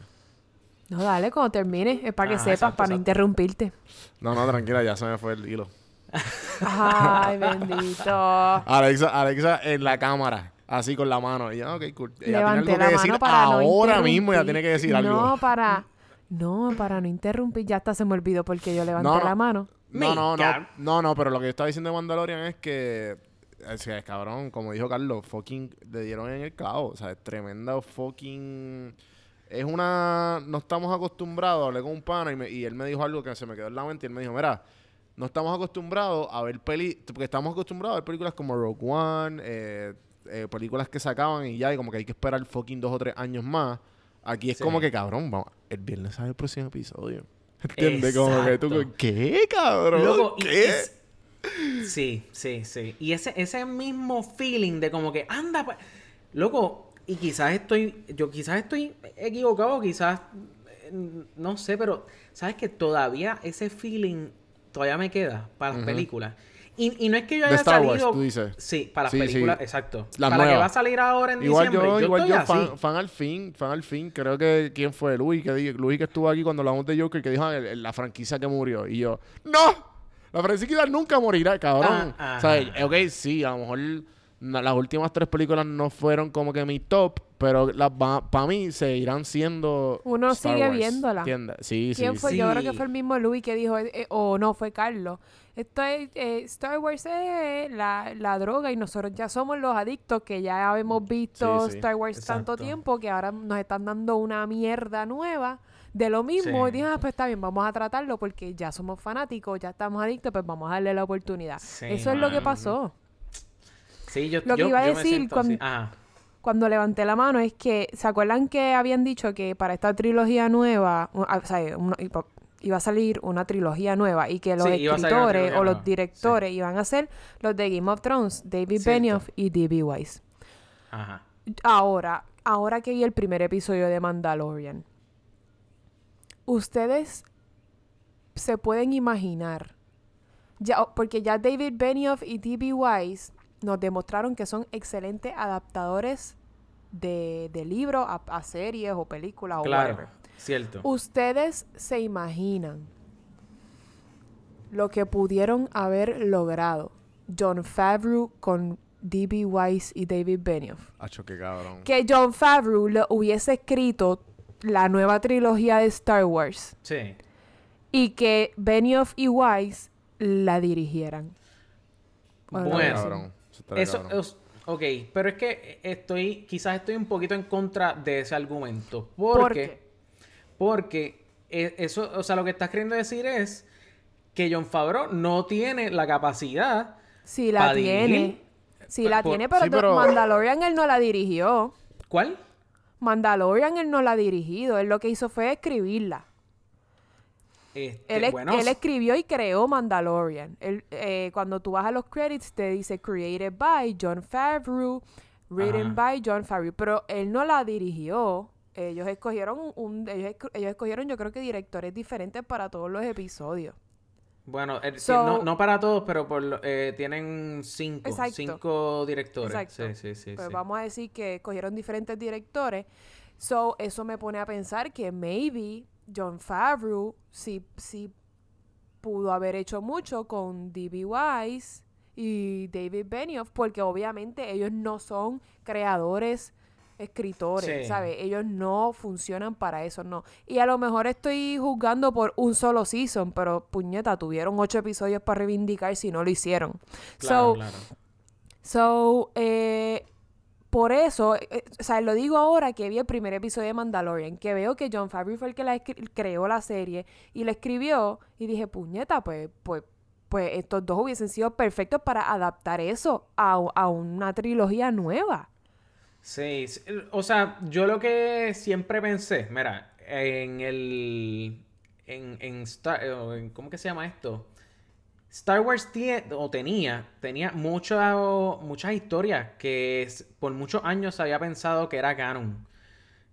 No, dale, cuando termine. Es para que Ah, sepas, exacto, para no interrumpirte. No, no, tranquila, ya se me fue el hilo. Ay, bendito. Alexa, Alexa en la cámara, así con la mano. Y ya, ok, cool. Ella Levanté tiene algo la que mano decir para no ahora mismo, interrumpir. ya tiene que decir No, algo. para... No, para no interrumpir. Ya hasta se me olvidó porque yo levanté No, no. la mano. No, no, no, no, no, pero lo que yo estaba diciendo de Mandalorian es que, o sea, cabrón, como dijo Carlos, fucking le dieron en el clavo, o sea, es tremenda fucking, es una, no estamos acostumbrados, hablé con un pana y, me- y él me dijo algo que se me quedó en la mente y él me dijo, mira, no estamos acostumbrados a ver peli, porque estamos acostumbrados a ver películas como Rogue One, eh, eh, películas que sacaban y ya, y como que hay que esperar fucking dos o tres años más. Aquí es Sí. como que, cabrón, vamos, el viernes sale el próximo episodio. ¿Entiendes? Como que tú. ¿qué, cabrón? ¿Qué? es- Sí, sí, sí. Y ese, ese mismo feeling de como que, anda, pues, loco, y quizás estoy, yo quizás estoy equivocado, quizás, eh, no sé, pero, ¿sabes que Todavía ese feeling todavía me queda para las películas. Y, y no es que yo De haya Star Wars, salido... tú dices. Sí, para las Sí, sí. películas, exacto. Para la que va a salir ahora en Igual diciembre. yo, yo igual yo, fan, fan al fin, fan al fin. Creo que, ¿quién fue? Luis, que, Luis que estuvo aquí cuando hablamos de Joker, que dijo "Ah, la franquicia que murió. Y yo, ¡No! La franquicia nunca morirá, cabrón. Ah, o sea, ok, sí, a lo mejor las últimas tres películas no fueron como que mi top, pero para mí seguirán siendo Uno Star sigue Wars, viéndola. ¿entiendes? Sí, sí, sí. Yo creo que fue el mismo Louis que dijo, eh, eh, o no, fue Carlos. Esto es, eh, Star Wars es la, la droga y nosotros ya somos los adictos que ya hemos visto Sí, sí. Star Wars tanto tiempo que ahora nos están dando una mierda nueva de lo mismo. Sí. Y dije, ah, pues está bien, vamos a tratarlo porque ya somos fanáticos, ya estamos adictos, pues vamos a darle la oportunidad. Sí, Eso es lo que pasó. Sí, yo, Lo que yo- iba a decir cuando- levanté la mano es que, ¿se acuerdan que habían dicho que para esta trilogía nueva, o sea, iba- a salir una trilogía nueva y que los Sí, escritores o los directores iban a ser los de Game of Thrones, David Cierto. Benioff y D.B. Weiss. Ajá. Ahora, ahora que vi el primer episodio de Mandalorian, ustedes se pueden imaginar, ya, porque ya David Benioff y D.B. Weiss nos demostraron que son excelentes adaptadores de, de libros a, a series o películas o Claro. whatever. Cierto. Ustedes se imaginan lo que pudieron haber logrado John Favreau con D.B. Weiss y David Benioff Acho, qué cabrón. que John Favreau le hubiese escrito la nueva trilogía de Star Wars Sí. y que Benioff y Weiss la dirigieran. Bueno, Bueno. Eso ok, pero es que estoy, quizás estoy un poquito en contra de ese argumento. ¿Por Porque, qué? porque eh, eso, o sea, lo que estás queriendo decir es que John Favreau no tiene la capacidad. Sí la tiene. dirigir. Sí la por- tiene, pero, sí, pero- Mandalorian él no la dirigió. ¿Cuál? Mandalorian él no la ha dirigido. Él lo que hizo fue escribirla. Este, Él, es- bueno, él escribió y creó Mandalorian. Él, eh, cuando tú vas a los credits te dice created by John Favreau, written Ajá. by John Favreau, pero él no la dirigió. Ellos escogieron un, ellos, ellos escogieron yo creo que directores diferentes para todos los episodios. Bueno, el- sí, So- no, no para todos, pero por, eh, tienen cinco, Exacto. cinco directores. Exacto. Sí, sí, sí. pues vamos a decir que escogieron diferentes directores. So, eso me pone a pensar que maybe John Favreau sí, sí pudo haber hecho mucho con D.B. Weiss y David Benioff, porque obviamente ellos no son creadores, escritores, Sí. ¿sabes? Ellos no funcionan para eso, no. Y a lo mejor estoy juzgando por un solo season, pero puñeta, tuvieron ocho episodios para reivindicar si no lo hicieron. Claro, so, claro. So, eh, por eso, eh, o sea, lo digo ahora que vi el primer episodio de Mandalorian, que veo que John Favreau fue el que la creó la serie y la escribió y dije, puñeta, pues, pues, pues estos dos hubiesen sido perfectos para adaptar eso a, a una trilogía nueva. Sí, o sea, yo lo que siempre pensé, mira, en el, en, en Star, eh, ¿cómo que se llama esto? Star Wars tie- o tenía, tenía mucha- muchas historias que por muchos años se había pensado que era canon.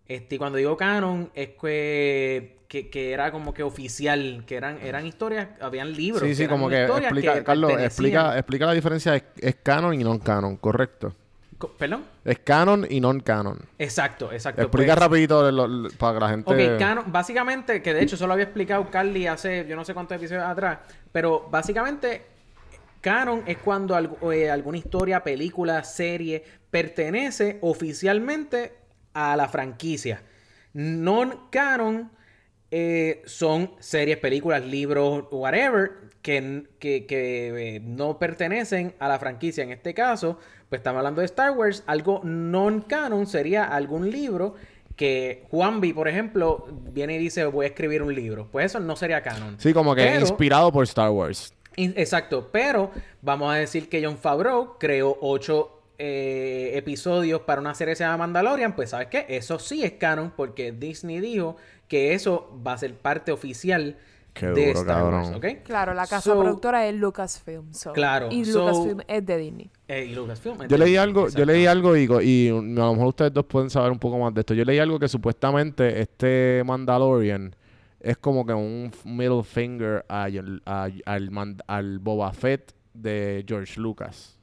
Este, y cuando digo canon, es que, que, que era como que oficial, que eran, eran historias, habían libros. Sí, sí, como que explica, Carlos, pertenecían- explica, explica la diferencia. Es, es canon y non canon, correcto. ¿Perdón? Es canon y non canon. Exacto, exacto. Explica pues. rapidito de lo- lo- para que la gente... Ok, canon, básicamente, que de hecho eso lo había explicado Carly hace yo no sé cuántos episodios atrás, pero básicamente canon es cuando eh, alguna historia, película, serie pertenece oficialmente a la franquicia. Non-canon eh, son series, películas, libros, whatever, que, que- que, eh, no pertenecen a la franquicia. En este caso, pues estamos hablando de Star Wars. Algo non-canon sería algún libro que Juanvi, por ejemplo, viene y dice voy a escribir un libro. Pues eso no sería canon. Sí, como que Pero- inspirado por Star Wars. In- Exacto, pero vamos a decir que John Favreau creó ocho eh, episodios para una serie que se llama Mandalorian, pues sabes qué, eso sí es canon porque Disney dijo que eso va a ser parte oficial Qué de duro, Star Wars, cabrón. ¿ok? Claro, la casa So- productora es Lucasfilm. so- Claro, Y so- Lucasfilm es de Disney. Eh, y Lucasfilm. Yo leí algo, yo leí algo y, co- y a lo mejor ustedes dos pueden saber un poco más de esto. Yo leí algo que supuestamente este Mandalorian es como que un f- middle finger al, a- al, al Boba Fett de George Lucas.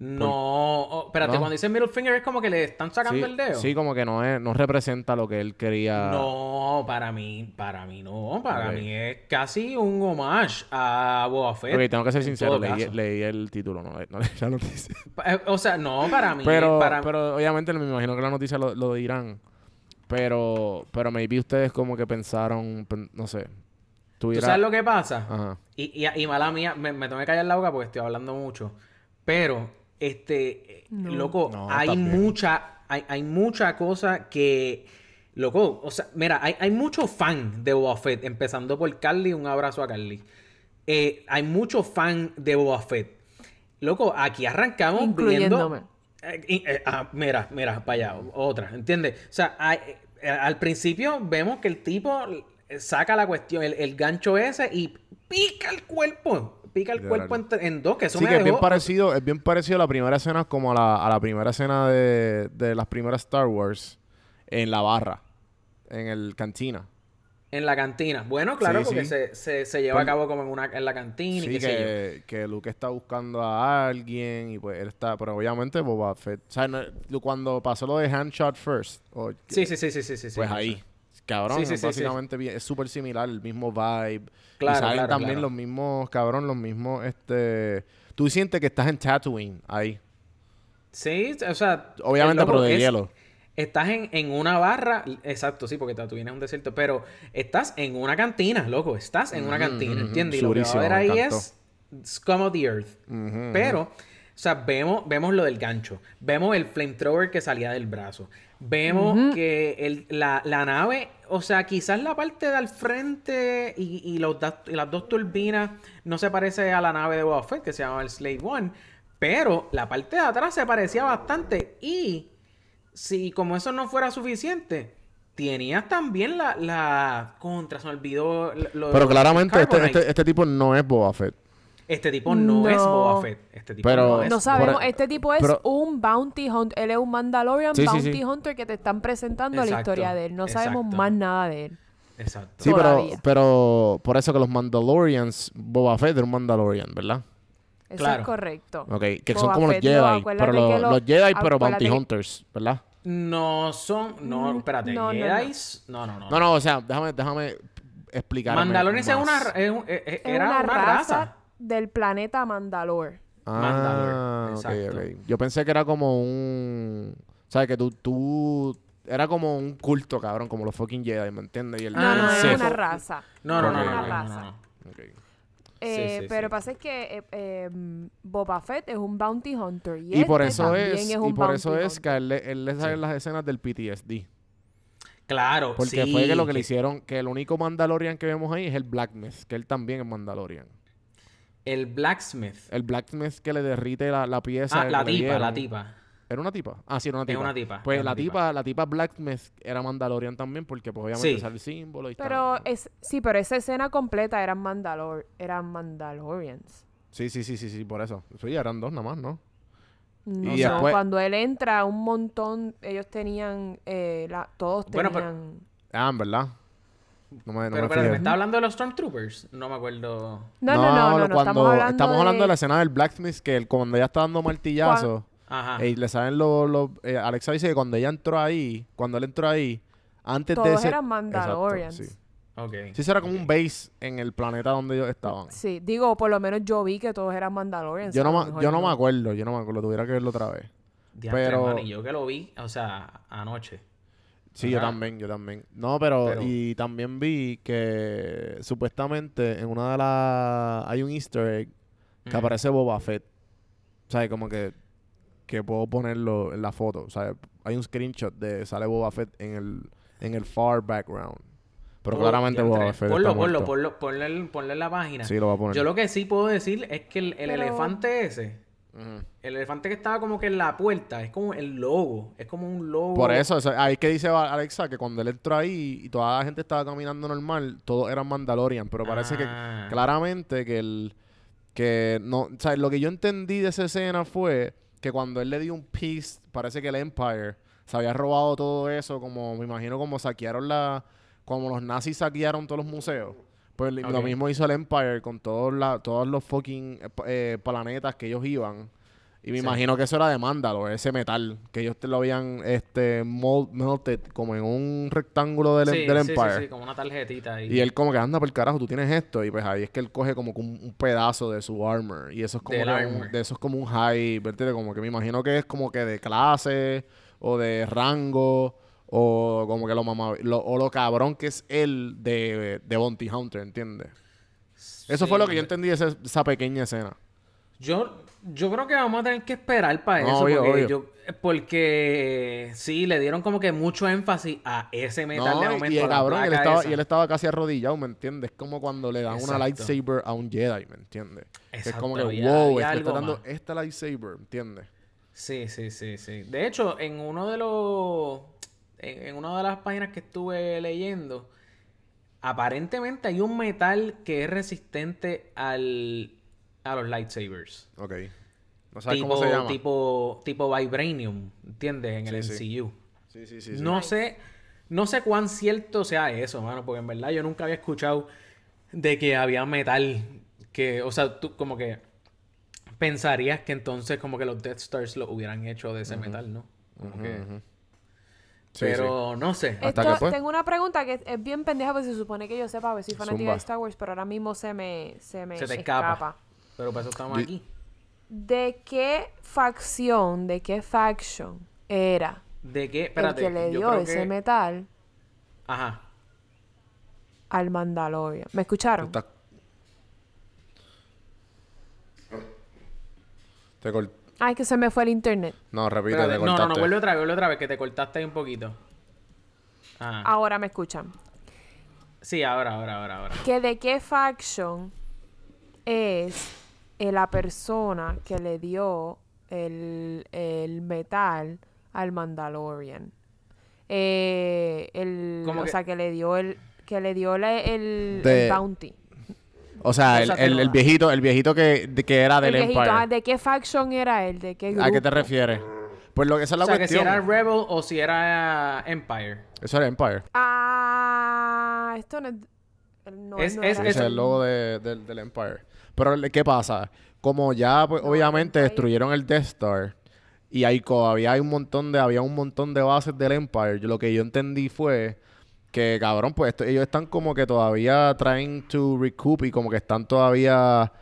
No, oh, espérate, No. cuando dice middle finger es como que le están sacando sí, el dedo. sí, como que no es, no representa lo que él quería. No, para mí, para mí no, para mí es casi un homage a Boba Fett. Ok, tengo que ser sincero, leí, el título, no, no leí la noticia. Eh, O sea, no, para mí. Pero, para... pero obviamente me imagino que la noticia lo, lo dirán. Pero, pero maybe ustedes como que pensaron, pen- no sé. ¿Tú sabes lo que pasa? Ajá. Y, y, y mala mía, me, me tengo que callar la boca porque estoy hablando mucho. Pero, este, No. loco, No, hay también. mucha, hay, hay mucha cosa que, loco, o sea, mira, hay, hay mucho fan de Boba Fett, empezando por Carly, un abrazo a Carly. Eh, hay mucho fan de Boba Fett. Loco, aquí arrancamos Incluyéndome. viendo... Eh, eh, ah, mira, mira, para allá, otra, ¿entiendes? O sea, hay- eh, al principio vemos que el tipo saca la cuestión, el, el gancho ese y pica el cuerpo, pica el cuerpo en, en dos, que eso Sí, me que es bien dejó- parecido, es bien parecido a la primera escena como a la, a la primera escena de, de las primeras Star Wars en la barra, en el cantina. en la cantina. Bueno, claro, Sí, porque sí. Se, se, se lleva Por- a cabo como en, una, en la cantina y Sí, qué sé yo. que, que Luke está buscando a alguien y pues él está, pero obviamente Boba Fett, o sea, no- lo- cuando pasó lo de Handshot First, o- Sí, sí, sí, sí, sí, sí. pues ahí. Cabrón, Sí, sí, es sí, sí. básicamente bien- es súper similar, el mismo vibe, Claro, y salen claro, también claro. los mismos, cabrón, los mismos, este, tú sientes que estás en Tatooine ahí, Sí, o sea... obviamente, pero de es- hielo. Estás en, en una barra, exacto, sí, porque Tatooine es un desierto, pero estás en una cantina, loco, estás en una cantina, ujú, ¿entiendes? Y lo que va a me ahí es Scum of the Earth. Pero, o sea, vemos, vemos lo del gancho, vemos el flamethrower que salía del brazo, vemos que el- la, la nave, o sea, quizás la parte de al frente y, y los da- y las dos turbinas no se parece a la nave de Boba Fett, que se llama el Slave One, pero la parte de atrás se parecía bastante y si como eso no fuera suficiente, tenías también la, la contra, se me olvidó lo Pero claramente este, este, este tipo no es Boba Fett. Este tipo no, No. es Boba Fett. Este tipo Pero- no es No sabemos, por- este tipo es pero- un bounty hunter. Él es un Mandalorian Sí, bounty sí. hunter que te están presentando la historia de él. No sabemos más nada de él. Exacto. Sí, pero, Todavía. pero por eso que los Mandalorians, Boba Fett era un Mandalorian, ¿verdad? Eso Claro. es correcto. Ok, que son como los Fett, Jedi, pero los, lo- los Jedi, pero Bounty que- Hunters, ¿verdad? No son. No, Mm, espérate. no, no, no. Jedis. No, no, no. No, no, o sea, déjame, déjame explicar. Mandalorian es una, es eh, eh, Es era una, una, raza, raza. Del planeta Mandalore. Ah, Mandalore, exacto. Yo pensé que era como un... ¿Sabes? Que tú, tú... Era como un culto, cabrón, como los fucking Jedi, ¿me entiendes? Y el, No, Ah, no, el es sí. Sith. una raza. No, no, no, no, una no, no, raza. no, no. Ok. Eh, sí, pero sí. pasa es que eh, eh, Boba Fett es un bounty hunter. Y, Y por este eso también es, un y por eso es hunter. que él, le- él le salen Sí. las escenas del PTSD. Claro, Porque sí, fue que lo que le hicieron, que el único Mandalorian que vemos ahí es el Blacksmith, que él también es Mandalorian. El Blacksmith. El Blacksmith que le derrite la, la pieza. Ah, la tipa, la tipa. ¿Era una tipa? Ah, sí, era una tipa. una tipa, Pues la tipa. tipa, la tipa Blacksmith era Mandalorian también, porque pues obviamente Sí. sale el símbolo y Pero tal. es, sí, pero esa escena completa eran Mandalor, eran Mandalorians. Sí, sí, sí, sí, sí, por eso. Sí, eran dos nada más, ¿no? No Y después- cuando él entra, un montón, ellos tenían, eh, la, todos Bueno, pero- tenían... Ah, en verdad. No me, no Pero, me pero. ¿me está hablando de los Stormtroopers? No me acuerdo. No, no, no, no, no, cuando estamos hablando de... de la escena del Blacksmith, que él, cuando ella está dando martillazo, Ajá. y le salen los... los- eh, Alexa dice que cuando ella entró ahí, cuando él entró ahí, antes de Todos ese... eran Mandalorians. Exacto, sí. Ok. Sí, eso era como un base en el planeta donde ellos estaban. Sí, digo, por lo menos yo vi que todos eran Mandalorians. Yo no, ma- yo no me acuerdo, yo no me acuerdo, tuviera que verlo otra vez. Diantre, pero- man, y yo que lo vi, o sea, anoche. Sí, yo también, yo también. No, pero, Pero- y también vi que supuestamente en una de las hay un easter egg que aparece Boba Fett. O sea, como que que puedo ponerlo en la foto, o sea, hay un screenshot de sale Boba Fett en el en el far background. Pero Oh, claramente. Boba Fett Ponlo, está ponlo, ponlo, ponle en la página. Sí, lo voy a poner. Yo lo que sí puedo decir es que el, el Pero- elefante ese, El elefante que estaba como que en la puerta, es como el logo. Es como un logo. Por eso, eso- ahí que dice Alexa que cuando él entró ahí y toda la gente estaba caminando normal, todos eran Mandalorian, pero parece que Ah. claramente que el que no, o sea, lo que yo entendí de esa escena fue que cuando él le dio un piece, parece que el Empire se había robado todo eso, como me imagino como saquearon la como los nazis saquearon todos los museos. Pues lo mismo hizo el Empire con todos la, todos los fucking eh, eh, planetas que ellos iban. Y me Sí. imagino que eso era de Mandalore, ese metal, que ellos te lo habían este mold- melted como en un rectángulo del, Sí, del sí, Empire. sí, sí, como una tarjetita ahí. Y él como que anda por el carajo, tú tienes esto. Y pues ahí es que él coge como un, un pedazo de su armor. Y eso es como, que un, de eso es como un high, ¿verdad? Como que me imagino que es como que de clase o de rango o como que lo mamá lo, o lo cabrón que es él de, de Bounty Hunter, ¿entiendes? Eso fue lo que yo entendí de ese- esa pequeña escena. Yo, yo creo que vamos a tener que esperar para No, eso. obvio, porque, obvio. yo- porque sí, le dieron como que mucho énfasis a ese metal No, de momento. y el cabrón, él estaba, esa. y él estaba casi arrodillado, ¿me entiendes? Es como cuando le dan una lightsaber a un Jedi, ¿me entiendes? Es como que, wow, este está dando esta lightsaber, ¿entiendes? Sí, sí, sí, sí. De hecho, en uno de los. En, en una de las páginas que estuve leyendo, aparentemente hay un metal que es resistente al, a los lightsabers. Ok. No sabes Tipo, cómo se llama. tipo, tipo Vibranium, ¿entiendes? En el Sí. MCU. Sí, sí, sí. sí. No sé, no sé cuán cierto sea eso, mano, porque en verdad yo nunca había escuchado de que había metal que, o sea, tú como que pensarías que entonces como que los Death Stars lo hubieran hecho de ese metal, ¿no? Como que-. Sí, pero no sé. Hasta Esto- que, pues- Tengo una pregunta que es, es bien pendeja porque se supone que yo sepa, a ver si fanática Zumba. de Star Wars, pero ahora mismo se me, se me Se te escapa. escapa. Pero para eso estamos aquí. ¿De qué facción, de qué faction era ¿De qué? Espérate. el que le dio ese que- metal Ajá. al Mandalorian? ¿Me escucharon? Está- Te cort- Ay, que se me fue el internet. No, repite, Espérate, te No, no, no, vuelve otra vez, vuelve otra vez, que te cortaste ahí un poquito. Ajá. Ahora me escuchan. Sí, ahora, ahora, ahora, ahora. que de qué faction es eh, la persona que le dio el, el metal al Mandalorian. Eh, el, ¿Cómo o que? sea, que le dio el que le dio la- el, De- el bounty. O sea, el, el- viejito, el viejito que, de- que era del El viejito, Empire. ah, ¿De qué faction era él? ¿De qué grupo? ¿A qué te refieres? Pues lo que esa es la o sea, que si cuestión. era Rebel o si era Empire. Eso era Empire. Ah, esto no es... No, Es- no es- era- Ese es el logo de- del- del Empire. Pero ¿qué pasa? Como ya, pues, No, obviamente Empire- destruyeron el Death Star y hay todavía hay un montón de, había un montón de bases del Empire. Yo, lo que yo entendí fue que, cabrón, pues esto- ellos están como que todavía trying to recoup y como que están todavía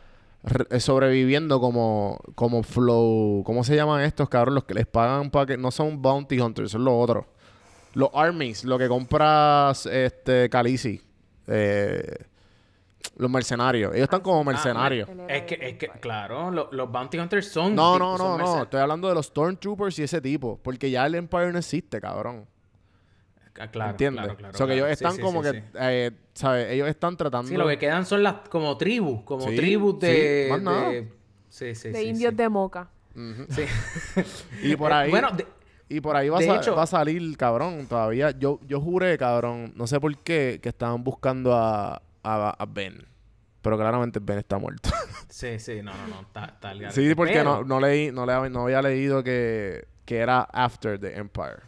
re- eh, sobreviviendo como, como flow. ¿Cómo se llaman estos, cabrón? Los que les pagan para que no son bounty hunters, son los otros. Los armies, lo que compras este Khaleesi. Eh, los mercenarios. Ellos están como mercenarios. Él era Es que, es que, claro, lo- los Bounty Hunters son. No, no, son no, no. Estoy hablando de los Stormtroopers y ese tipo. Porque ya el Empire no existe, cabrón. Ah, Claro, ¿Entiendes? claro, claro, O sea, que claro. ellos están sí, como sí, que, sí. eh, ¿sabes? Ellos están tratando... Sí, lo que quedan son las como tribus, como Sí, tribus de, sí, más nada. de- sí, sí, de sí, indios sí. de Moca. Ujú. Sí. Y por Eh, ahí... Bueno, de- Y por ahí va, a hecho- va a salir, cabrón, todavía. Yo, yo juré, cabrón, no sé por qué, que estaban buscando a, a, a Ben. Pero claramente Ben está muerto. Sí, sí, no, no, no, está, está. Sí, porque Pero- no, no leí, no, le, no había leído que, que era after the Empire.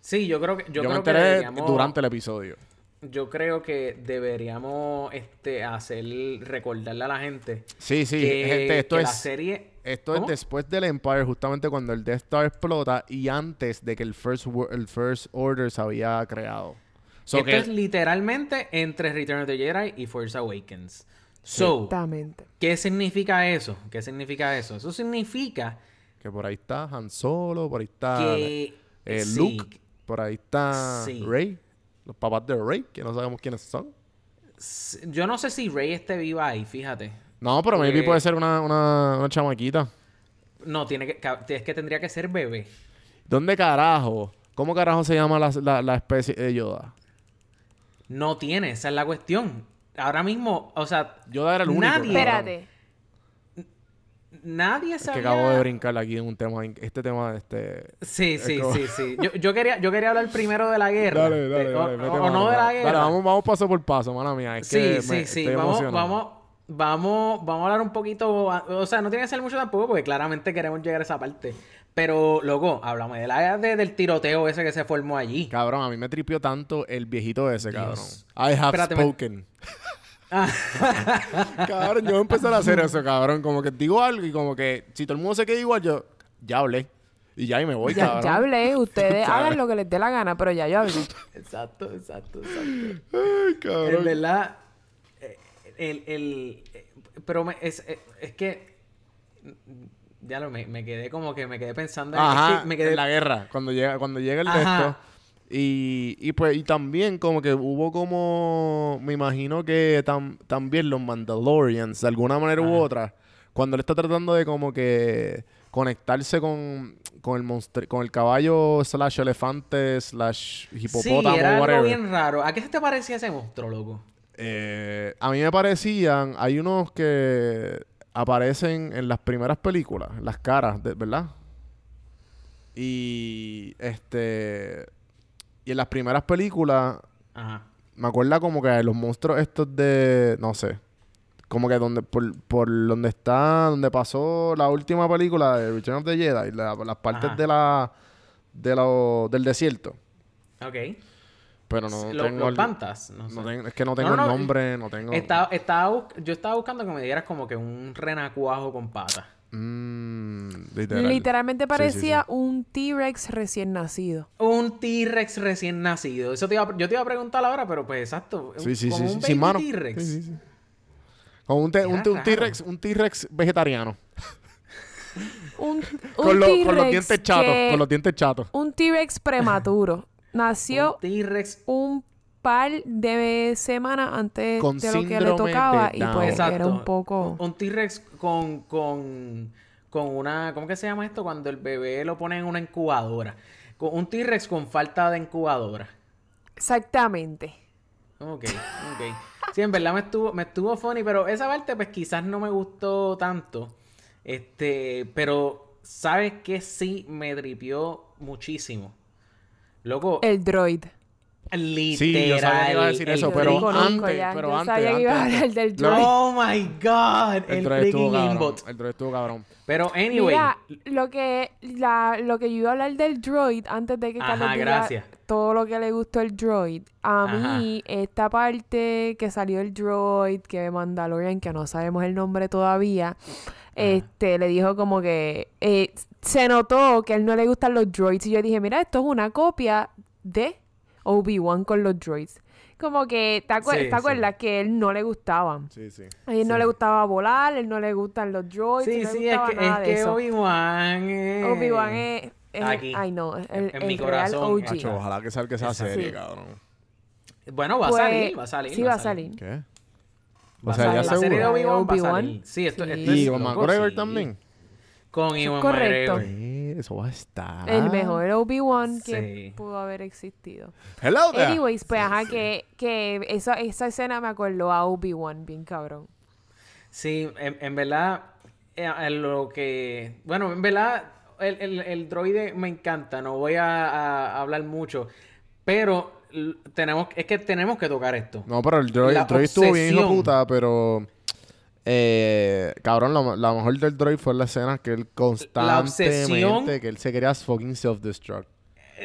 Sí, yo creo que yo, Yo, me creo que enteré deberíamos, durante el episodio. yo creo que deberíamos este hacer recordarle a la gente Sí, sí, que, gente, esto que es la serie esto ¿Cómo? es después del Empire, justamente cuando el Death Star explota y antes de que el First, el First Order se había creado. So esto que- es literalmente entre Return of the Jedi y Force Awakens. So, Exactamente. ¿qué significa eso? ¿Qué significa eso? Eso significa que por ahí está Han Solo, por ahí está que eh, sí, Luke, por ahí está Sí. Rey, los papás de Rey, que no sabemos quiénes son. yo no sé si Rey esté viva ahí, fíjate. No, pero maybe Porque- puede ser una, una, una chamaquita. No, tiene que, es que tendría que ser bebé. ¿Dónde carajo? ¿Cómo carajo se llama la, la, la especie de Yoda? No tiene, esa es la cuestión. Ahora mismo, o sea, Yoda era el único. Nadie-. Espérate. Nadie sabía... que acabo de brincar aquí en un tema, este tema, este... Sí, sí, como- sí, sí. Yo, yo quería, yo quería hablar primero de la guerra. Dale, dale, De- dale. o, mete o mano, no de la guerra. Vamos, vamos paso por paso, mala mía. Es sí, que sí, me- sí. estoy Vamos, vamos, vamos, vamos a hablar un poquito. O sea, no tiene que ser mucho tampoco, porque claramente queremos llegar a esa parte. Pero, loco, háblame de la, de- del tiroteo ese que se formó allí. Cabrón, a mí me tripió tanto el viejito ese, cabrón. Dios. I have Espérate, spoken. cabrón, yo voy a empezar a hacer eso, cabrón. Como que digo algo y como que si todo el mundo se queda igual, yo ya hablé. Y ya y me voy, Ya, cabrón. ya hablé, ustedes hagan lo que les dé la gana, pero ya yo hablé. exacto, exacto, exacto. Ay, En cabrón. verdad, eh, el, el, eh, pero me- es, eh, es que, ya lo, me, me quedé como que me quedé pensando en, es Ajá, que me quedé, en la guerra. Cuando llega, cuando llega el Ajá. esto. Y, y pues, y también como que hubo como, me imagino que tam- también los Mandalorians, de alguna manera u Ajá. otra, cuando él está tratando de como que conectarse con, con el monstru- con el caballo slash elefante slash sí, hipopótamo, era algo whatever. bien raro. ¿A qué se te parecía ese monstruo, loco? Eh, a mí me parecían, hay unos que aparecen en las primeras películas, las caras, de- ¿verdad? Y este y en las primeras películas Ajá. me acuerda como que los monstruos estos de no sé, como que donde por, por donde está, donde pasó la última película de Return of the Jedi, la- las partes Ajá. de la de lo- del desierto, Ok. pero no Lo- tengo los pantas. No sé. no tengo- es que no tengo No, no, el no, nombre, no tengo Estaba, estaba yo estaba buscando que me dieras como que un renacuajo con patas. Mm, literal. Literalmente Sí, sí, parecía sí. un T-Rex recién nacido. Un T-Rex recién nacido. Eso te iba a- yo te iba a preguntar ahora, pero pues exacto. Sí, sí, como sí, un baby. T-Rex. Sí, sí, sí. Como un. T-Rex, un T-Rex vegetariano. Un, un Con, lo- con los dientes chatos, que- con los dientes chatos. Un T-Rex prematuro. Nació Un T-Rex. un par de semanas antes Con de lo que le tocaba y pues Exacto. era un poco... Un T-Rex con, con, con una. ¿Cómo que se llama esto? Cuando el bebé lo pone en una incubadora. Con un T-Rex con falta de incubadora. Exactamente. Ok, ok. Sí, en verdad me estuvo, me estuvo funny, pero esa parte, pues quizás no me gustó tanto. Este, pero, ¿sabes qué? Sí me tripió muchísimo. Loco, El droid. Literal. Sí, yo sabía que iba a decir eso, pero antes, ya. pero Yo antes, sabía que iba a antes. hablar del. Oh my god, El el, droid estuvo cabrón. El droid estuvo cabrón. Pero, anyway, Mira, lo que, la, lo que yo iba a hablar del droid antes de que Ajá, Carlos diga gracias. todo lo que le gustó el droid. A mí, esta parte que salió el droid, que Mandalorian, que no sabemos el nombre todavía, este, le dijo como que eh, se notó que a él no le gustan los droids. Y yo dije, mira, esto es una copia de Obi-Wan con los droids. Como que, ¿te, acuer- Sí, ¿te acuerdas sí. que él no le gustaban? Sí, sí. A él no Sí. le gustaba volar, a él no le gustan los droids, sí, no le sí, es gustaba que, nada es de que eso. Obi-Wan es... Obi-Wan es, es- Aquí, Ay, no, el, en- en el mi corazón, OG. Ojalá que salga esa serie, Sí. cabrón. Bueno, va a Pues, salir, va a salir. Sí, va a salir. ¿Qué? Va O a sea, salir. ya La serie de seguro. Obi-Wan va a salir. Sí, esto, Sí. esto es Y loco, McGregor sí. también. Con Iwan correcto. McGregor. Eh, eso va a estar. El mejor Obi-Wan que pudo haber existido. Hello there. Anyways, pues ajá, que, que esa, esa escena me acordó a Obi-Wan, bien cabrón. Sí, en, en verdad, eh, en lo que... Bueno, en verdad, el, el, el droide me encanta, no voy a, a hablar mucho, pero tenemos, es que tenemos que tocar esto. No, pero el droid, La el droid estuvo bien hijo puta, pero Eh, cabrón, lo, lo mejor del droid fue la escena que él constantemente, obsesión. que él se quería fucking self-destruct.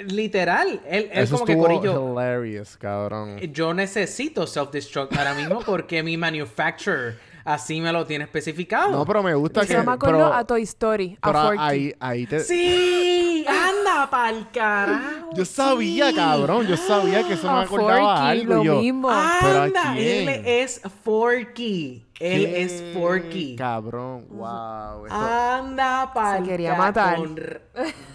Literal. Él, él Eso como que estuvo corillo. hilarious, cabrón. Yo necesito self-destruct ahora mismo porque mi manufacturer así me lo tiene especificado. No, pero me gusta que... Eso me acuerdo pero- a Toy Story, a pero Forky. ahí, ahí te... Sí, anda pa'l carajo. Yo sabía, sí. cabrón. Yo sabía que eso me A acordaba Forky, algo. lo yo, mismo. ¿Pero a Anda, él es Forky. Él ¿qué? es Forky. Cabrón, wow. esto- Anda pa'l Se quería matar. con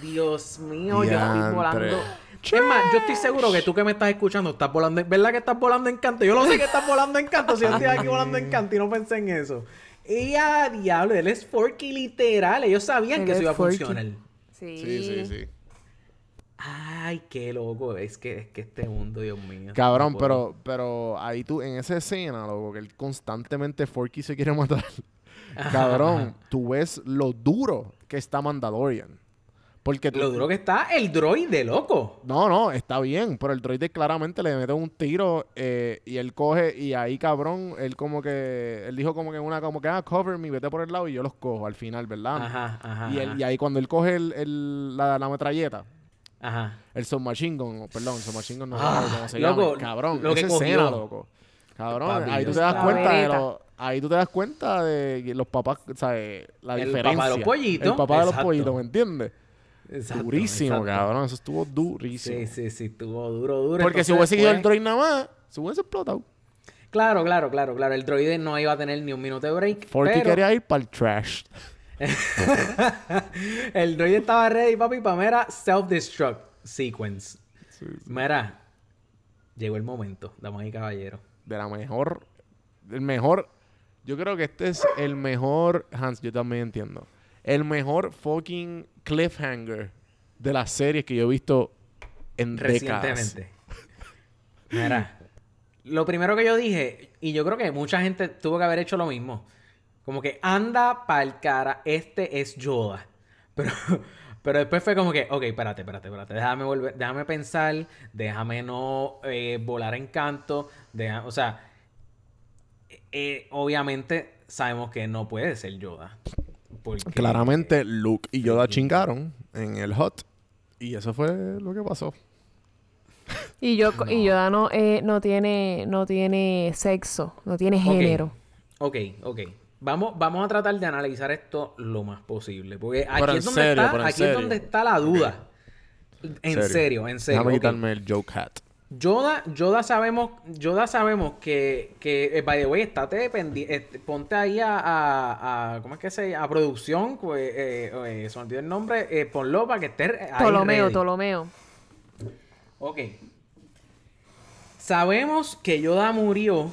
Dios mío, yo estoy volando. Es más, yo estoy seguro que tú que me estás escuchando estás volando. en- ¿Verdad que estás volando en canto? Yo lo sé que estás volando en canto. Si yo estoy aquí volando en canto y no pensé en eso. Y a diablo, él es Forky literal. Ellos sabían Él que eso es iba a funcionar. Sí. Sí, sí, sí. Ay, qué loco. Es que, es que este mundo, Dios mío. Cabrón, no pero, pero ahí tú, en esa escena, loco, que él constantemente Forky se quiere matar. Cabrón, tú ves lo duro que está Mandalorian. Porque tú- Lo duro que está el droide, loco. No, no, está bien, pero el droide claramente le mete un tiro eh, y él coge y ahí, cabrón, él como que, él dijo como que una, como que, ah, cover me, vete por el lado y yo los cojo al final, ¿verdad? Ajá, ajá. y, él- y ahí cuando él coge el, el- la, la metralleta, Ajá. el submachine gun, perdón, el submachine gun no Ah, sé cómo se loco, llama, cabrón, lo que esa cogió. escena, loco. Cabrón, Papi, ahí tú te das cuenta de lo, ahí tú te das cuenta de que los papás, o sea, eh, la El diferencia. papá de los pollitos, El papá de los pollitos, ¿me entiendes? Exacto, durísimo, exacto. cabrón, eso estuvo durísimo. Sí, sí, sí, estuvo duro, duro. Porque si hubiese ido el pues, droid nada más, se hubiese explotado. Claro, claro, claro, claro. El droide no iba a tener ni un minuto de break. Pero quería ir para el trash. el droide estaba ready, papi, para mera self-destruct sequence. Mira, llegó el momento, damas y caballeros. De la mejor. El mejor. Yo creo que este es el mejor. Hans, yo también entiendo. El mejor fucking cliffhanger de las series que yo he visto en décadas. Recientemente. Mira, lo primero que yo dije, y yo creo que mucha gente tuvo que haber hecho lo mismo. Como que anda pa'l cara, este es Yoda. Pero, pero después fue como que, ok, espérate, espérate, espérate. Déjame volver, déjame pensar, déjame no eh, volar en canto. o sea, eh, obviamente sabemos que no puede ser Yoda. Porque, Claramente, Luke y Yoda chingaron en el hot. Y eso fue lo que pasó. Y yo y Yoda no, eh, no tiene no tiene sexo, no tiene género. Ok, ok. Vamos, vamos a tratar de analizar esto lo más posible. Porque aquí, Pero es donde, serio, está, aquí es serio. donde está la duda. En serio, en serio. Déjame ok. quitarme el joke hat. Yoda, Yoda sabemos, Yoda sabemos que, que eh, by the way, estate pendi- este, ponte ahí a, a, a- ¿cómo es que se llama? A producción, pues, eh, eh, se me olvidó el nombre, eh, ponlo para que esté ahí Ptolomeo, ready. Ptolomeo. Ok. Sabemos que Yoda murió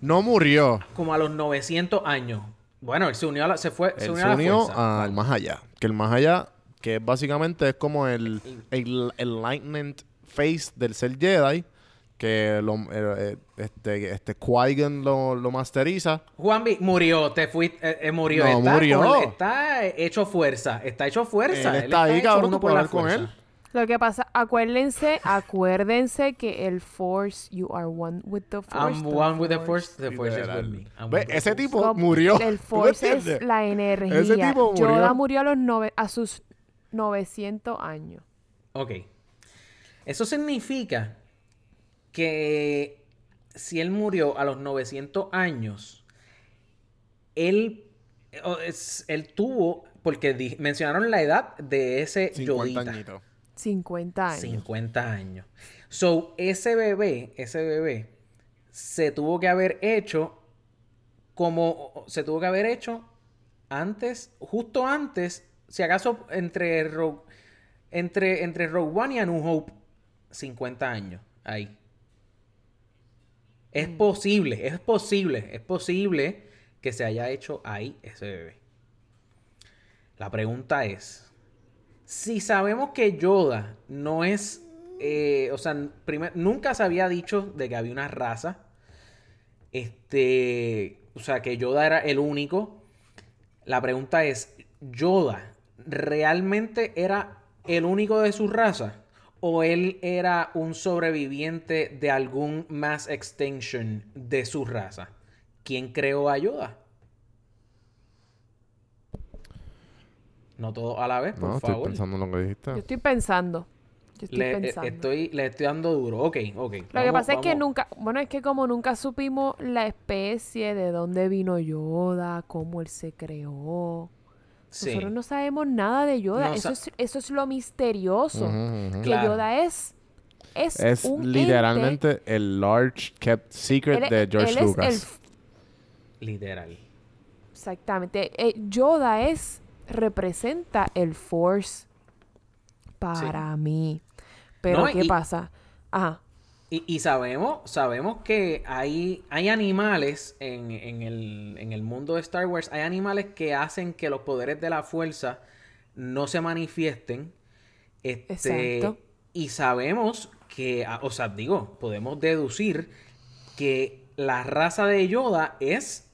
No murió. como a los 900 años. Bueno, él se unió a la, se fue, se Él unió se a la unió fuerza. al más allá. Que el más allá, que básicamente es como el, el enlightenment face del ser Jedi. Que lo, eh, eh, este, este Qui-Gon lo, lo masteriza. Juanvi murió, te fuiste, eh, eh, murió. No, está, murió. con- está hecho fuerza, está hecho fuerza. Él está ahí, cabrón, tú por puedes la hablar con él. Lo que pasa, acuérdense, acuérdense que el Force, you are one with the Force. I'm the one with the force, the force is with me. I'm Ve, with the ese force. tipo murió. El ¿Tú Force es la energía. Ese tipo murió. Yoda murió a, los nove- a sus 900 años. Ok. Eso significa que si él murió a los 900 años, él, él tuvo, porque di- mencionaron la edad de ese 50 Yodita. añitos. 50 años. 50 años. So, ese bebé, ese bebé, se tuvo que haber hecho como se tuvo que haber hecho antes, justo antes, si acaso entre Rogue, entre, entre Rogue One y A New Hope, 50 años ahí. Es posible, es posible, es posible que se haya hecho ahí ese bebé. La pregunta es, si sabemos que Yoda no es, eh, o sea, primer- nunca se había dicho de que había una raza, este, o sea, que Yoda era el único. La pregunta es, ¿Yoda realmente era el único de su raza? ¿O él era un sobreviviente de algún mass extinction de su raza? ¿Quién creó a Yoda? No todo a la vez, por No, estoy favor. pensando en lo que dijiste. Yo estoy pensando. Yo estoy Le, eh, pensando. estoy, le estoy dando duro. Ok, ok. Lo que Vamos- pasa es que nunca, bueno, es que como nunca supimos la especie, de dónde vino Yoda, cómo él se creó. Sí. Nosotros no sabemos nada de Yoda. No eso, sa- es, eso es lo misterioso. Que Claro. Yoda es, es, Es un ente. literalmente el large kept secret Él- de George él es Lucas. el Literal. exactamente. Eh, Yoda es, representa el Force para mí. Pero, No, ¿qué y- pasa? Ajá. Y, y sabemos, sabemos que hay, hay animales en, en el, en el mundo de Star Wars, hay animales que hacen que los poderes de la fuerza no se manifiesten. Este, Exacto. Y sabemos que, o sea, digo, podemos deducir que la raza de Yoda es,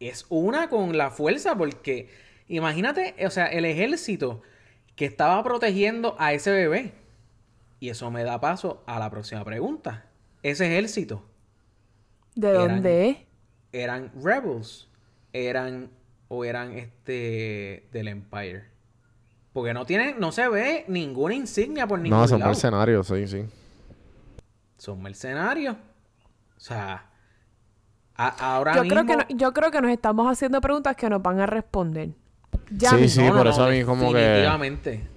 es una con la fuerza, porque imagínate, o sea, el ejército que estaba protegiendo a ese bebé. Y eso me da paso a la próxima pregunta. Ese ejército, ¿De Eran- dónde? ¿eran rebels? ¿Eran o eran este del Empire? Porque no tienen, no se ve ninguna insignia por ningún No, son lado. mercenarios, sí, sí. Son mercenarios. O sea, a- ahora Yo mismo... creo, que no- yo creo que nos estamos haciendo preguntas que nos van a responder. Ya Sí, sí, por eso a mí como que- Definitivamente.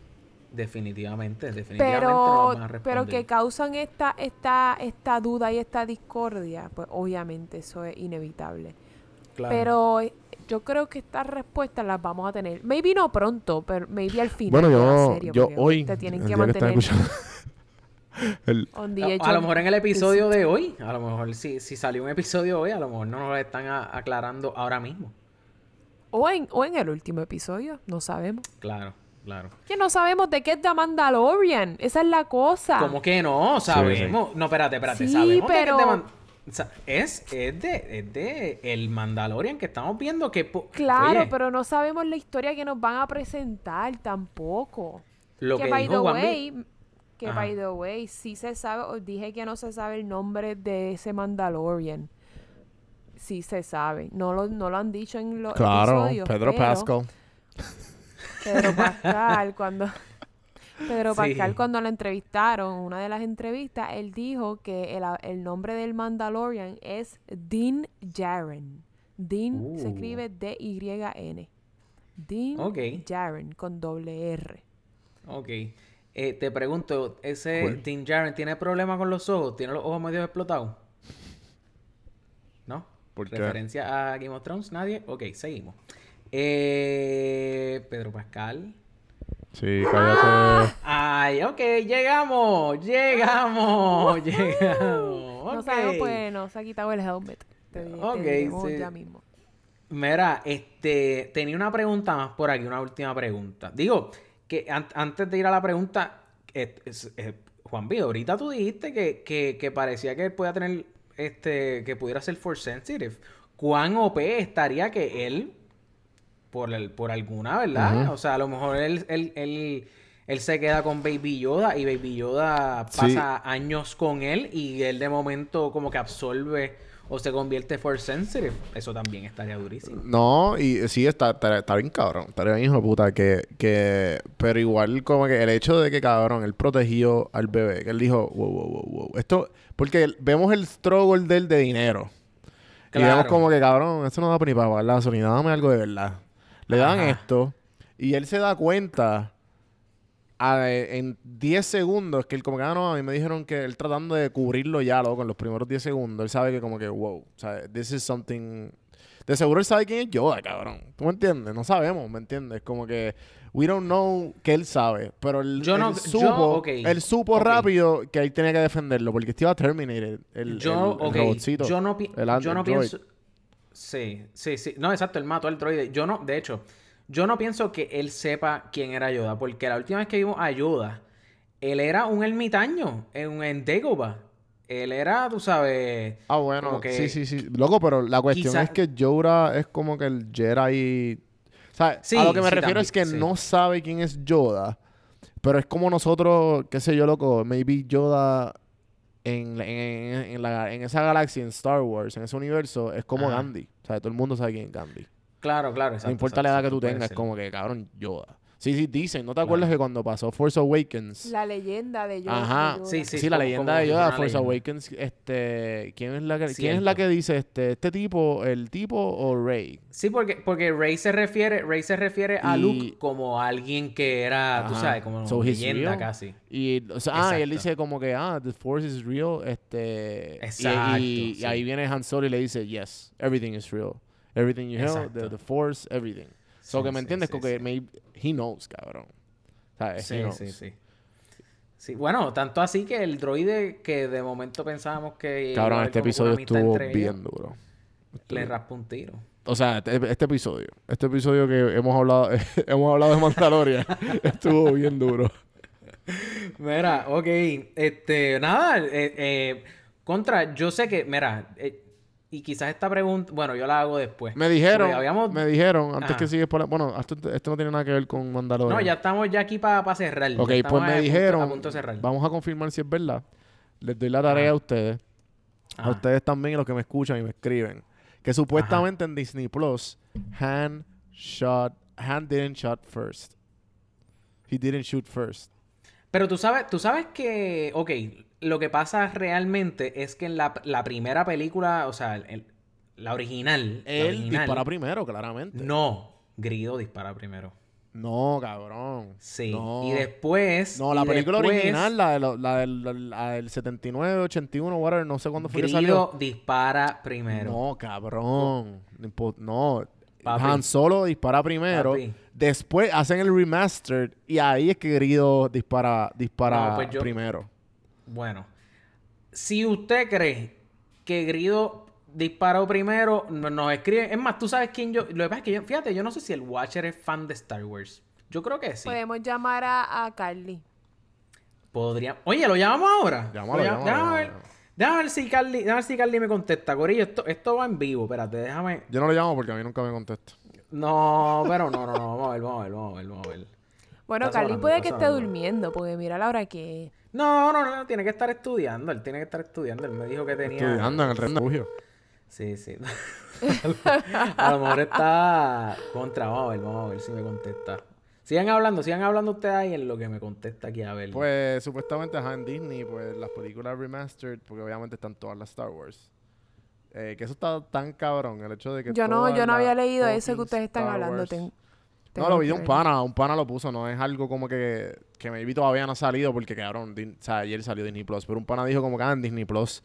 Definitivamente, definitivamente no pero, pero que causan esta, esta, esta duda y esta discordia, pues obviamente eso es inevitable. Claro. Pero yo creo que estas respuestas las vamos a tener. Maybe no pronto, pero maybe al final. Bueno, yo, serie, yo hoy, Te tienen que mantener el- A, lo mejor en el episodio de hoy, a lo mejor si, si salió un episodio hoy, a lo mejor no nos lo están a- aclarando ahora mismo. O en, o en el último episodio, no sabemos. Claro, claro. Que no sabemos de qué es The Mandalorian. Esa es la cosa. ¿Cómo que no? Sabemos. No, espérate, espérate. Sí, sabemos de pero- es o sea, es, es de, es de el Mandalorian que estamos viendo que... Claro, Oye, pero no sabemos la historia que nos van a presentar tampoco. lo que, que, by dijo the way, que Ajá. by the way, sí se sabe, os dije que no se sabe el nombre de ese Mandalorian. Sí se sabe. No lo, no lo han dicho en los claro, episodios. Pedro pero Pascal. Pedro Pascal, cuando Pedro Sí. Pascal cuando lo entrevistaron, una de las entrevistas, él dijo que el, el nombre del Mandalorian es Din Djarin. Din se Uh. escribe D-Y-N. Din Ok. Djarin con doble R. Ok. Eh, te pregunto, ¿ese Cool. Din Djarin tiene problemas con los ojos? ¿Tiene los ojos medio explotados? ¿No? ¿Por qué? ¿Referencia a Game of Thrones? ¿Nadie? Ok, seguimos. Eh, Pedro Pascal. Sí, cállate. Ay, ok, llegamos, llegamos, llegamos. No ok. sabemos, pues no se ha quitado el helmet. Te, Ok, sí. ya mismo. Mira, este, tenía una pregunta más por aquí, una última pregunta. Digo, que an- antes de ir a la pregunta, eh, eh, Juan B, ahorita tú dijiste que, que, que parecía que él podía tener, este, que pudiera ser force sensitive. ¿Cuán OP estaría que él, por, el, por alguna, ¿verdad? O sea, a lo mejor él, él, él, él se queda con Baby Yoda y Baby Yoda Sí. pasa años con él y él de momento como que absorbe o se convierte force sensitive. Eso también estaría durísimo. No, y sí, está, está, está bien cabrón. Está bien hijo de puta. Que, que, pero igual como que el hecho de que cabrón, él protegió al bebé. Que él dijo, wow, wow, wow, wow. Esto, porque vemos el struggle de él de dinero. Y vemos como que cabrón, esto no da ni para pagar la gasolina, dame algo de verdad. Le dan Ajá. esto. Y él se da cuenta a- en 10 segundos que él como que, ah, no, a mí me dijeron que él tratando de cubrirlo ya, loco, en los primeros 10 segundos, él sabe que como que, wow, o sea, this is something... De seguro él sabe quién es Yoda, cabrón. ¿Tú me entiendes? No sabemos, ¿me entiendes? Como que we don't know que él sabe, pero él, Yo no- él yo- supo, ok, él supo ok. rápido que él tenía que defenderlo porque este iba a Terminator, el, yo, el- el ok, robotcito. yo no, el yo no pienso... Sí, sí, sí. No, exacto, él mató al droide. Yo no, de hecho, yo no pienso que él sepa quién era Yoda, porque la última vez que vimos a Yoda, él era un ermitaño en, en Dagobah. Él era, tú sabes... Ah, bueno, que sí, sí, sí. Loco, pero la cuestión quizá- es que Yoda es como que el Jedi... O sea, Sí, a lo que me sí, refiero es que sí. no sabe quién es Yoda, pero es como nosotros, qué sé yo, loco, maybe Yoda en, la- en, en la- en esa galaxia, en Star Wars, en ese universo, es como Ajá. Gandhi. O sea, todo el mundo sabe quién es Gandhi. Claro, claro, exacto. no importa la exacto, edad que tú tengas, es ser. como que, cabrón, Yoda. Sí, sí, dicen. ¿No te acuerdas que cuando pasó Force Awakens? La leyenda de Yoda. Ajá. de Yoda. Sí, sí. Sí, la como- leyenda como de Yoda, Force leyenda. Awakens, este, ¿quién es la que, ¿quién es la que dice este, este tipo, el tipo o Rey? Sí, porque, porque Rey se refiere, Rey se refiere a Y- Luke como alguien que era, tú Ajá. sabes, como So leyenda real. casi. Y, o sea, ah, y él dice como que, ah, the Force is real, este, y- Exacto, y, y sí. ahí viene Han Solo y le dice, yes, everything is real, everything you know, the, the Force, everything. So Sí, que me sí, entiendes, como que maybe- he knows, cabrón. Sí, sí, sí. Sí, bueno, tanto así que el droide que de momento pensábamos que Cabrón, este episodio estuvo bien duro. Le raspó un tiro. O sea, este, este episodio, este episodio que hemos hablado, hemos hablado de Mandalorian, estuvo bien duro. Mira, ok, este, nada, eh, eh, contra, yo sé que, mira, eh, y quizás esta pregunta, bueno, yo la hago después. Me dijeron, habíamos- me dijeron, antes Ajá. que sigues por la... Bueno, esto, esto no tiene nada que ver con Mandalorian. No, ya estamos ya aquí para cerrar. ya Ok, pues a me punto- dijeron, a punto de cerrar. vamos a confirmar si es verdad. Les doy la tarea Ajá. a ustedes, a ustedes también y los que me escuchan y me escriben, que supuestamente en Disney Plus, Han shot, Han didn't shot first. He didn't shoot first. Pero tú sabes, tú sabes que, ok, lo que pasa realmente es que en la, la primera película, o sea, el- la original, la Él original, dispara primero, claramente. no, Grido dispara primero. No, cabrón. Sí. No. Y después. No, la película después, original, la, de lo- la del, la- la del 79, 81, whatever, no sé cuándo fue que salió. Grido dispara primero. No, cabrón. No impo- No. Papi. Han Solo dispara primero. Papi. Después hacen el remastered y ahí es que Grido dispara, dispara No, pues yo- primero. Bueno, si usted cree que Grido disparó primero, no- nos escribe. Es más, tú sabes quién yo. Lo que pasa es que yo, fíjate, yo no sé si el Watcher es fan de Star Wars. Yo creo que sí. Podemos llamar a, a Carly. Podría. Oye, ¿lo llamamos ahora? Llámalo, llámalo, déjame, ver, llámalo. déjame ver si Carly, déjame ver si Carly me contesta. Corillo, esto, esto va en vivo. Espérate, déjame. Yo no lo llamo porque a mí nunca me contesta. No, pero no, no, no. Vamos a ver, vamos a ver, vamos a ver, vamos a ver. Bueno, Carly puede que esté durmiendo, porque mira la hora que. No, no, no, tiene que estar estudiando. Él tiene que estar estudiando. Él me dijo que tenía. Estudiando en el refugio. Sí, sí. a lo mejor está contra. Vamos a ver, vamos a ver si me contesta. Sigan hablando, sigan hablando ustedes ahí en lo que me contesta aquí a ver. Pues supuestamente ajá, en Disney, pues las películas remastered, porque obviamente están todas las Star Wars. Eh, que eso está tan cabrón, el hecho de que Yo no, yo no había leído eso que ustedes están Star hablando. Wars- ten- No, lo vi de un pana, un pana lo puso, no es algo como que, que maybe todavía no ha salido porque quedaron, o sea, ayer salió Disney Plus, pero un pana dijo como que ah, en Disney Plus,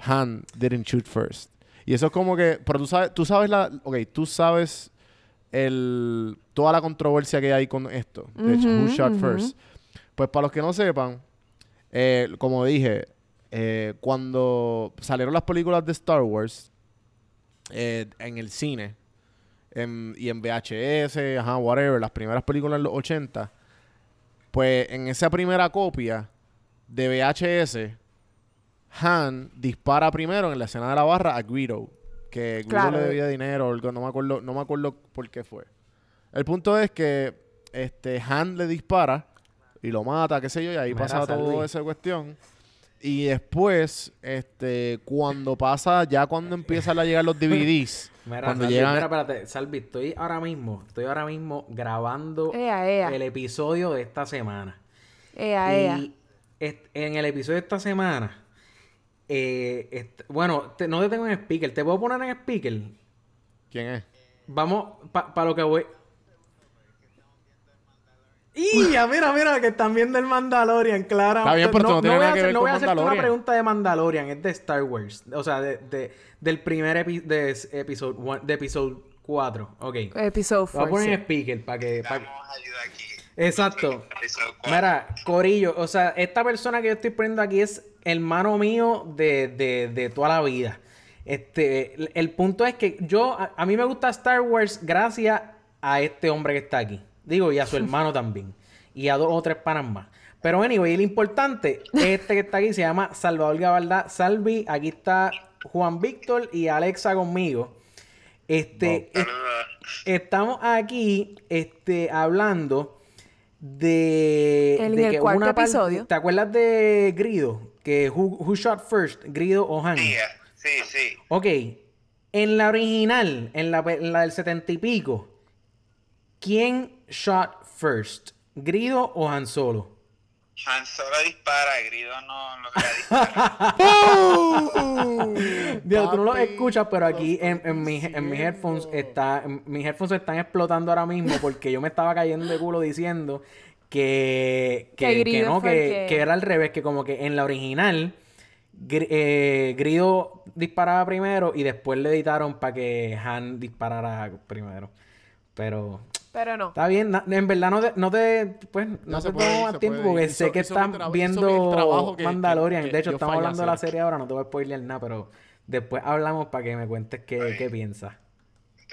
Han didn't shoot first. Y eso es como que, pero tú sabes, tú sabes la, ok, tú sabes el, toda la controversia que hay con esto, de hecho, who shot first. Pues para los que no sepan, eh, como dije, eh, cuando salieron las películas de Star Wars eh, en el cine en- y en VHS, ajá, whatever, las primeras películas en los 80, pues en esa primera copia de VHS, Han dispara primero en la escena de la barra a Guido, que Guido Claro. le debía dinero, no me acuerdo, no me acuerdo por qué fue. El punto es que este Han le dispara y lo mata, qué sé yo, y ahí pasa toda esa cuestión. Y después, este, cuando pasa, ya cuando empiezan a llegar los DVDs, Mira, cuando Salvi, llegan, mira, espérate, Salvi, estoy ahora mismo, estoy ahora mismo grabando Ea, ea. el episodio de esta semana. Ea, ea. Y en el episodio de esta semana, eh, est- bueno, te- no te tengo en speaker, ¿te puedo poner en speaker? ¿quién es? Vamos, para lo que voy. Y ya, mira, mira, que están viendo el Mandalorian, claro. Está bien, pero no tiene voy a nada que hacer- ver no voy a hacerte una pregunta de Mandalorian, es de Star Wars. O sea, de, de- del primer epi- de episodio de episodio 4. Ok. Episodio Voy a poner en 4. speaker para que. pa' que- Vamos a ayudar aquí. Exacto. Mira, Corillo, o sea, esta persona que yo estoy poniendo aquí es hermano mío de, de, de toda la vida. Este, el, el punto es que yo, a, a mí me gusta Star Wars gracias a este hombre que está aquí. Digo, y a su hermano también. Y a dos o tres panas más. Pero anyway, el importante, este que está aquí se llama Salvador Gabaldá Salvi. Aquí está Juan Víctor y Alexa conmigo. Este, estamos aquí este, hablando de, En de el que cuarto una episodio. ¿Te acuerdas de Grido? Que who, who shot first, Grido o Han. Sí, eh, sí, sí. Ok, en la original, en la, en la del setenta y pico, ¿quién shot first? ¿Grido o Han Solo? Han Solo dispara, Grido no logra disparar. Dios, tú no lo escuchas, pero aquí en, mis, en mis headphones está, en- mis headphones están explotando ahora mismo porque yo me estaba cayendo de culo diciendo que, que, Que que Grido no, que, el que- que era al revés, que como que en la original Gr- eh, Grido disparaba primero y después le editaron para que Han disparara primero. Pero Pero no. está bien, en verdad no te, no te pues no, se te puede tomo más tiempo porque sé que mi viendo trabajo que- Mandalorian. que- de hecho, estamos hablando de la serie ahora, no te voy a spoilear nada, pero después hablamos para que me cuentes qué, qué piensas.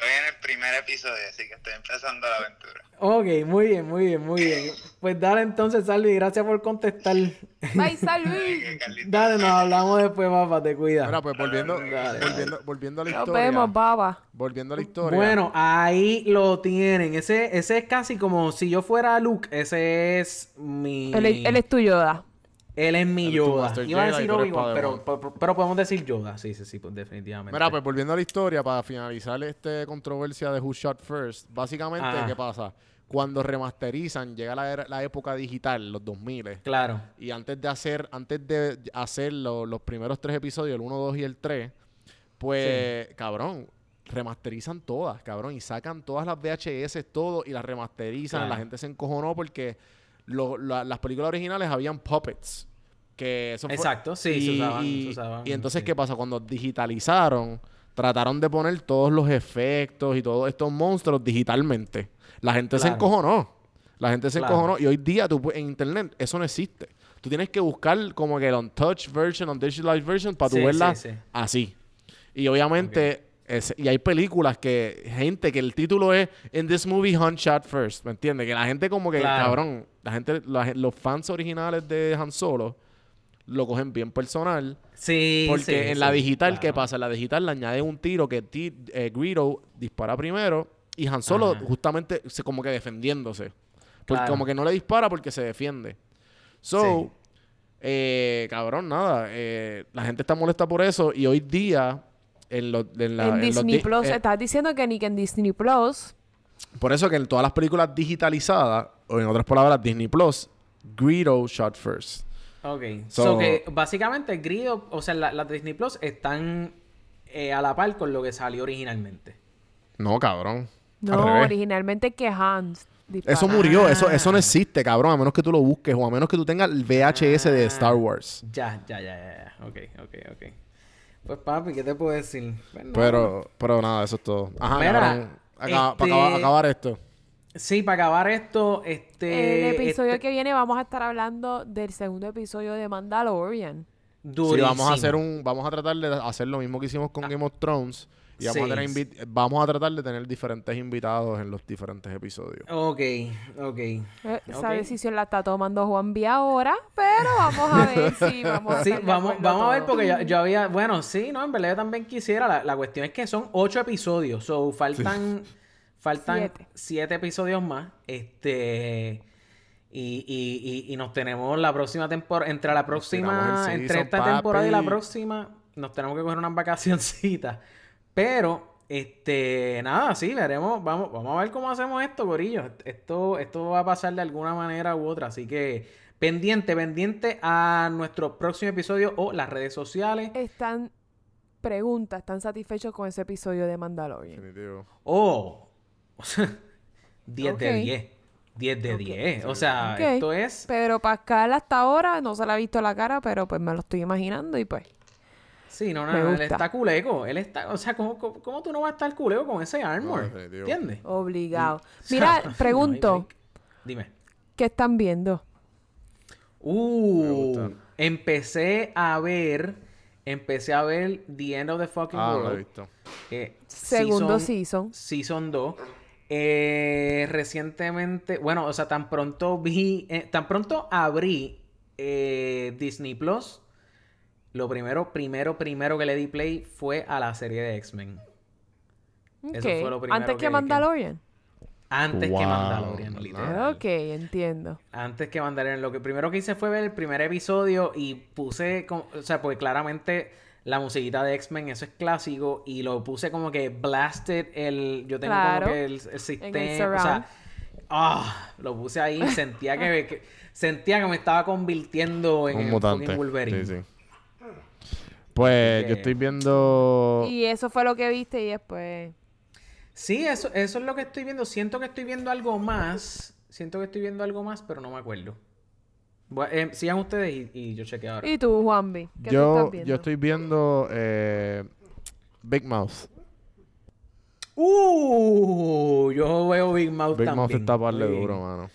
Estoy en el primer episodio, así que estoy empezando la aventura. Ok, muy bien, muy bien, muy bien. Pues dale entonces, Salvi, gracias por contestar. Bye, Carlito- dale, nos hablamos después, papá, te cuida. Mira, pues volviendo, Dale. volviendo, volviendo a la Nos historia. vemos, baba. Volviendo a la historia. Bueno, ahí lo tienen. Ese, ese es casi como si yo fuera Luke, ese es mi... Él, él es tu Yoda. Él es mi Yoda. Master Iba a decir Obi-Wan, pero, pero, pero podemos decir Yoda. Sí, sí, sí, pues definitivamente. Mira, pues volviendo a la historia, para finalizar esta controversia de Who Shot First, básicamente, Ajá. ¿qué pasa? Cuando remasterizan, llega la, era- la época digital, los 2000, Claro. y antes de hacer, antes de hacer lo- los primeros tres episodios, el 1, 2 y el 3, pues, cabrón, remasterizan todas, cabrón, y sacan todas las VHS, todo, y las remasterizan, Claro. la gente se encojonó porque lo- la- las películas originales habían puppets. Que eso fue- Exacto, sí, se y, usaban- y- se usaban, y entonces, sí. ¿qué pasa? Cuando digitalizaron, trataron de poner todos los efectos y todos estos monstruos digitalmente. La gente se encojonó. La gente se Claro. encojonó. Y hoy día tú, en internet eso no existe. Tú tienes que buscar como que el untouched version, undigitalized version para Sí, verla sí, sí. así. Y obviamente, es- y hay películas que, gente, que el título es In this movie, Han shot first. ¿Me entiendes? Que la gente como que, Claro. cabrón, la gente, la los fans originales de Han Solo lo cogen bien personal. Sí, Porque sí, en la digital, ¿qué pasa? En la digital le añade un tiro que ti- eh, Greedo dispara primero y Han Solo Ajá. justamente se como que defendiéndose. Porque Claro. como que no le dispara porque se defiende. So, Sí. eh, cabrón, nada. eh, la gente está molesta por eso y hoy día en, los en, la- en en los Disney di- Plus. eh, Estás diciendo que ni que en Disney Plus. por eso que en todas las películas digitalizadas, o en otras palabras, Disney Plus, Greedo shot first. Ok. So- So, que básicamente Grido, o sea, la- las Disney Plus están eh, a la par con lo que salió originalmente. No, cabrón. No, originalmente que Hans. dispara. Eso murió, eso, eso no existe, cabrón, a menos que tú lo busques o a menos que tú tengas el VHS de Ah. Star Wars. Ya, ya, ya, ya, ya. Ok, ok, ok. Pues papi, ¿qué te puedo decir? Pues. Pero, pero nada, eso es todo. Ajá, Mira, cabrón. Acá- este- Para acabar, acabar esto. Sí, para acabar esto, este... El episodio este- que viene vamos a estar hablando del segundo episodio de Mandalorian. Sí, Durísimo. vamos a hacer un, vamos a tratar de hacer lo mismo que hicimos con Game of Thrones. Y vamos. Sí. a tener invi- vamos a tratar de tener diferentes invitados en los diferentes episodios. Ok, ok. Eh, Esa decisión la está tomando Juan B ahora, pero vamos a ver si vamos a Sí, vamos, a ver porque yo, yo había... Bueno, sí, no, en verdad yo también quisiera. La, la cuestión es que son ocho episodios. So, faltan... Faltan Siete. siete. episodios más. Este... Y, y, y, y nos tenemos la próxima temporada... Entre la próxima... Entre esta temporada y la próxima... Nos tenemos que coger unas vacacioncitas. Pero... Este, nada, sí, veremos, vamos, vamos a ver cómo hacemos esto, Corillo. Esto, esto va a pasar de alguna manera u otra, así que pendiente, pendiente a nuestro próximo episodio o las redes sociales. Están, pregunta, ¿están satisfechos con ese episodio de Mandalorian? Definitivo. O 10 Ok. de 10. 10 de Ok. 10. O sea, esto es. Pedro Pascal hasta ahora no se le ha visto la cara, pero pues me lo estoy imaginando y pues. Sí, no, no, Me no, él gusta. está culeco. Él está. O sea, ¿cómo, cómo, cómo tú no vas a estar culeco con ese armor? definitivo. ¿Entiendes? Obligado. O sea, Mira, no pregunto. Dime. ¿qué están viendo? Uh, empecé a ver. Empecé a ver The End of the Fucking Ah, lo he World. visto. eh, Segundo season- season. Season 2. Eh, recientemente, bueno, o sea, tan pronto vi, eh, tan pronto abrí eh, Disney Plus, lo primero, primero, primero que le di play fue a la serie de X-Men. Eso fue lo primero Antes que- que que- Mandalorian. Antes que Wow, Mandalorian, ¿verdad? literal. Ok, entiendo. Antes que Mandalorian. Lo que primero que hice fue ver el primer episodio y puse, como- o sea, pues claramente la musiquita de X-Men, eso es clásico, y lo puse como que blasted el, yo tengo Claro. como que el, el sistema, o sea. Ah, lo puse ahí y sentía que, que- sentía que me estaba convirtiendo en Un mutante. Wolverine. Sí, sí. Pues que- yo estoy viendo. Y eso fue lo que viste y después... Sí, eso, eso es lo que estoy viendo. Siento que estoy viendo algo más. Siento que estoy viendo algo más, pero no me acuerdo. Eh, sigan ustedes y, y yo chequeo ahora. ¿Y tú, Juanvi? ¿Qué tú Yo, estás viendo? yo estoy viendo eh, Big Mouth. Uh, yo veo Big Mouth Big también. Mouth está par de Muy bien. duro, mano.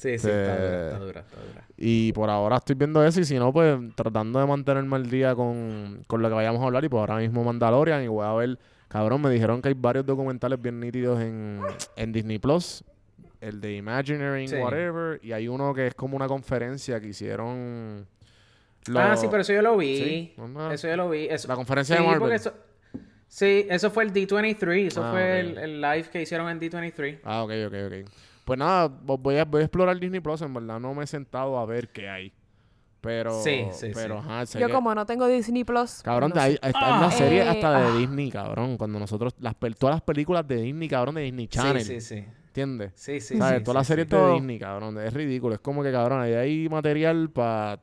Sí, sí, está dura, Este, está dura, está dura. Y por ahora estoy viendo eso y si no, pues tratando de mantenerme al día con, con lo que vayamos a hablar. Y pues ahora mismo Mandalorian y voy a ver, cabrón, me dijeron que hay varios documentales bien nítidos en, en Disney Plus. El de Imagineering, Sí. whatever. Y hay uno que es como una conferencia que hicieron... Ah, sí, pero eso yo lo vi. Sí, Eso yo lo vi. Eso- La conferencia de Marvel. eso- Sí, eso fue el D23. Eso Ah, fue el, el live que hicieron en D23. Ah, ok, ok, ok. Pues nada, vo- voy a, voy a explorar Disney Plus. En verdad no me he sentado a ver qué hay. Pero... Sí, sí, pero, sí. ajá, Yo que- como no tengo Disney Plus... Cabrón, no hay, está una Ah. serie Eh, hasta de ah. Disney, cabrón. Cuando nosotros, las, todas las películas de Disney, cabrón, de Disney Channel. Sí, sí, sí. ¿Entiendes? Sí, sí, ¿Sabes? sí, todas sí, las series sí. de Todo. Disney, cabrón. Es ridículo. Es como que, cabrón, ahí hay material para...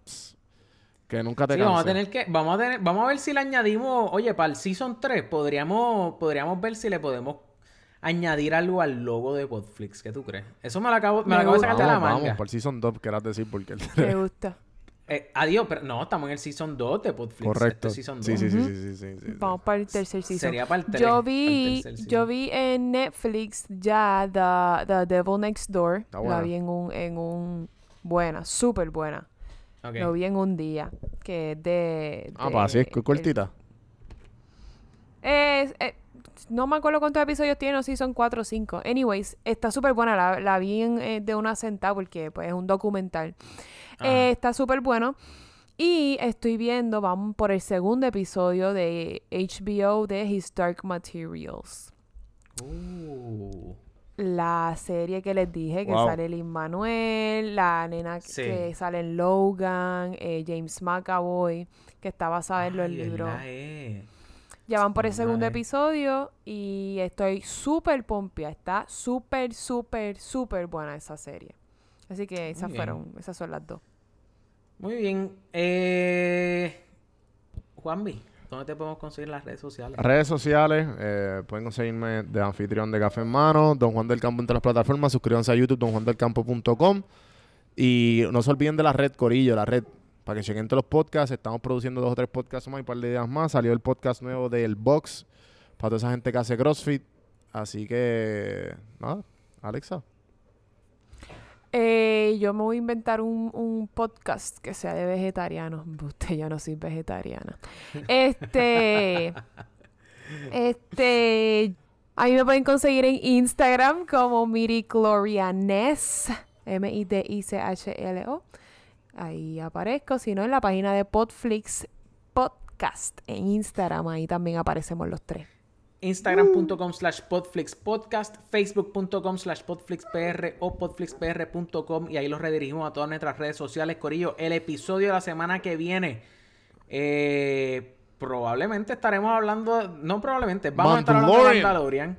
Que nunca te Sí, vamos a tener que, vamos a tener, vamos a ver si le añadimos, oye, para el Season 3 podríamos, podríamos ver si le podemos añadir algo al logo de Podflix. ¿Qué tú crees? Eso me lo acabo, me Me lo acabo de sacar de la Vamos, vamos, manga. por el Season 2, querás decir, porque... el- Me gusta. Eh, adiós, pero no, estamos en el Season 2 de Podflix. Correcto. Este es Season 2. Sí, sí, sí, sí, sí, sí, sí, sí. Vamos para el tercer season. Sería para el tres, yo para el vi, tercer season. yo vi en Netflix ya The, The Devil Next Door. Está buena. La vi en un, en un buena, súper buena. Lo vi en un día. Que es de. Ah, de- pues así es, cu- el- cortita. Es- eh, no me acuerdo cuántos episodios tiene, no sé si son cuatro o cinco. Anyways, está súper buena. La, la vi en, eh, de una sentada porque pues, es un documental. Eh, está súper bueno. Y estoy viendo, vamos por el segundo episodio de HBO de His Dark Materials. Uh. La serie que les dije, que Wow. sale Lin Manuel, la nena Sí. que sale en Logan, eh, James McAvoy, que está basada en los libros. Ya van por el segundo episodio y estoy súper pompia. Está súper, súper, súper buena esa serie. Así que esas fueron, esas son las dos. Muy bien. Eh... Juanvi, ¿dónde te podemos conseguir las redes sociales? Redes sociales, eh, pueden conseguirme de anfitrión de Café en Mano, Don Juan del Campo en todas las plataformas, suscríbanse a YouTube, donjuandelcampo.com y no se olviden de la red Corillo, la red, para que chequen todos los podcasts, estamos produciendo dos o tres podcasts más y un par de días más, salió el podcast nuevo del Box, para toda esa gente que hace CrossFit, así que, nada, Alexa. Eh, yo me voy a inventar un, podcast que sea de vegetarianos. Usted, yo no soy vegetariana. Este. este. A mí me pueden conseguir en Instagram como Miriclorianes. M-I-D-I-C-H-L-O. Ahí aparezco. Si no, en la página de Podflix Podcast en Instagram. Ahí también aparecemos los tres. Instagram.com slash podflixpodcast, Facebook.com slash podflixpr o podflixpr.com y ahí los redirigimos a todas nuestras redes sociales. Corillo, el episodio de la semana que viene, eh, probablemente estaremos hablando, no probablemente, vamos a estar hablando de Mandalorian.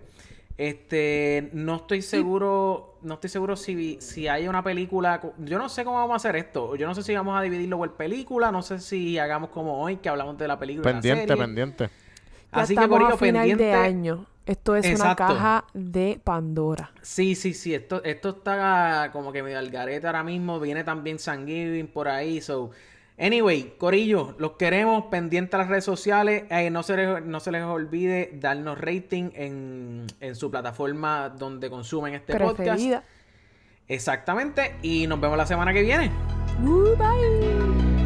Este, no estoy seguro, no estoy seguro si, si hay una película, yo no sé cómo vamos a hacer esto, yo no sé si vamos a dividirlo por película, no sé si hagamos como hoy que hablamos de la película. la Pendiente, serie. pendiente. Ya Así que a final pendiente. de año. Esto es Exacto. una caja de Pandora. Sí, sí, sí. Esto, esto está como que medio al garete ahora mismo. Viene también Thanksgiving por ahí. So, anyway, Corillo, los queremos pendientes a las redes sociales. Eh, no, se les, no se les olvide darnos rating en, en su plataforma donde consumen este podcast. Preferida. Exactamente. Y nos vemos la semana que viene. Uh, bye.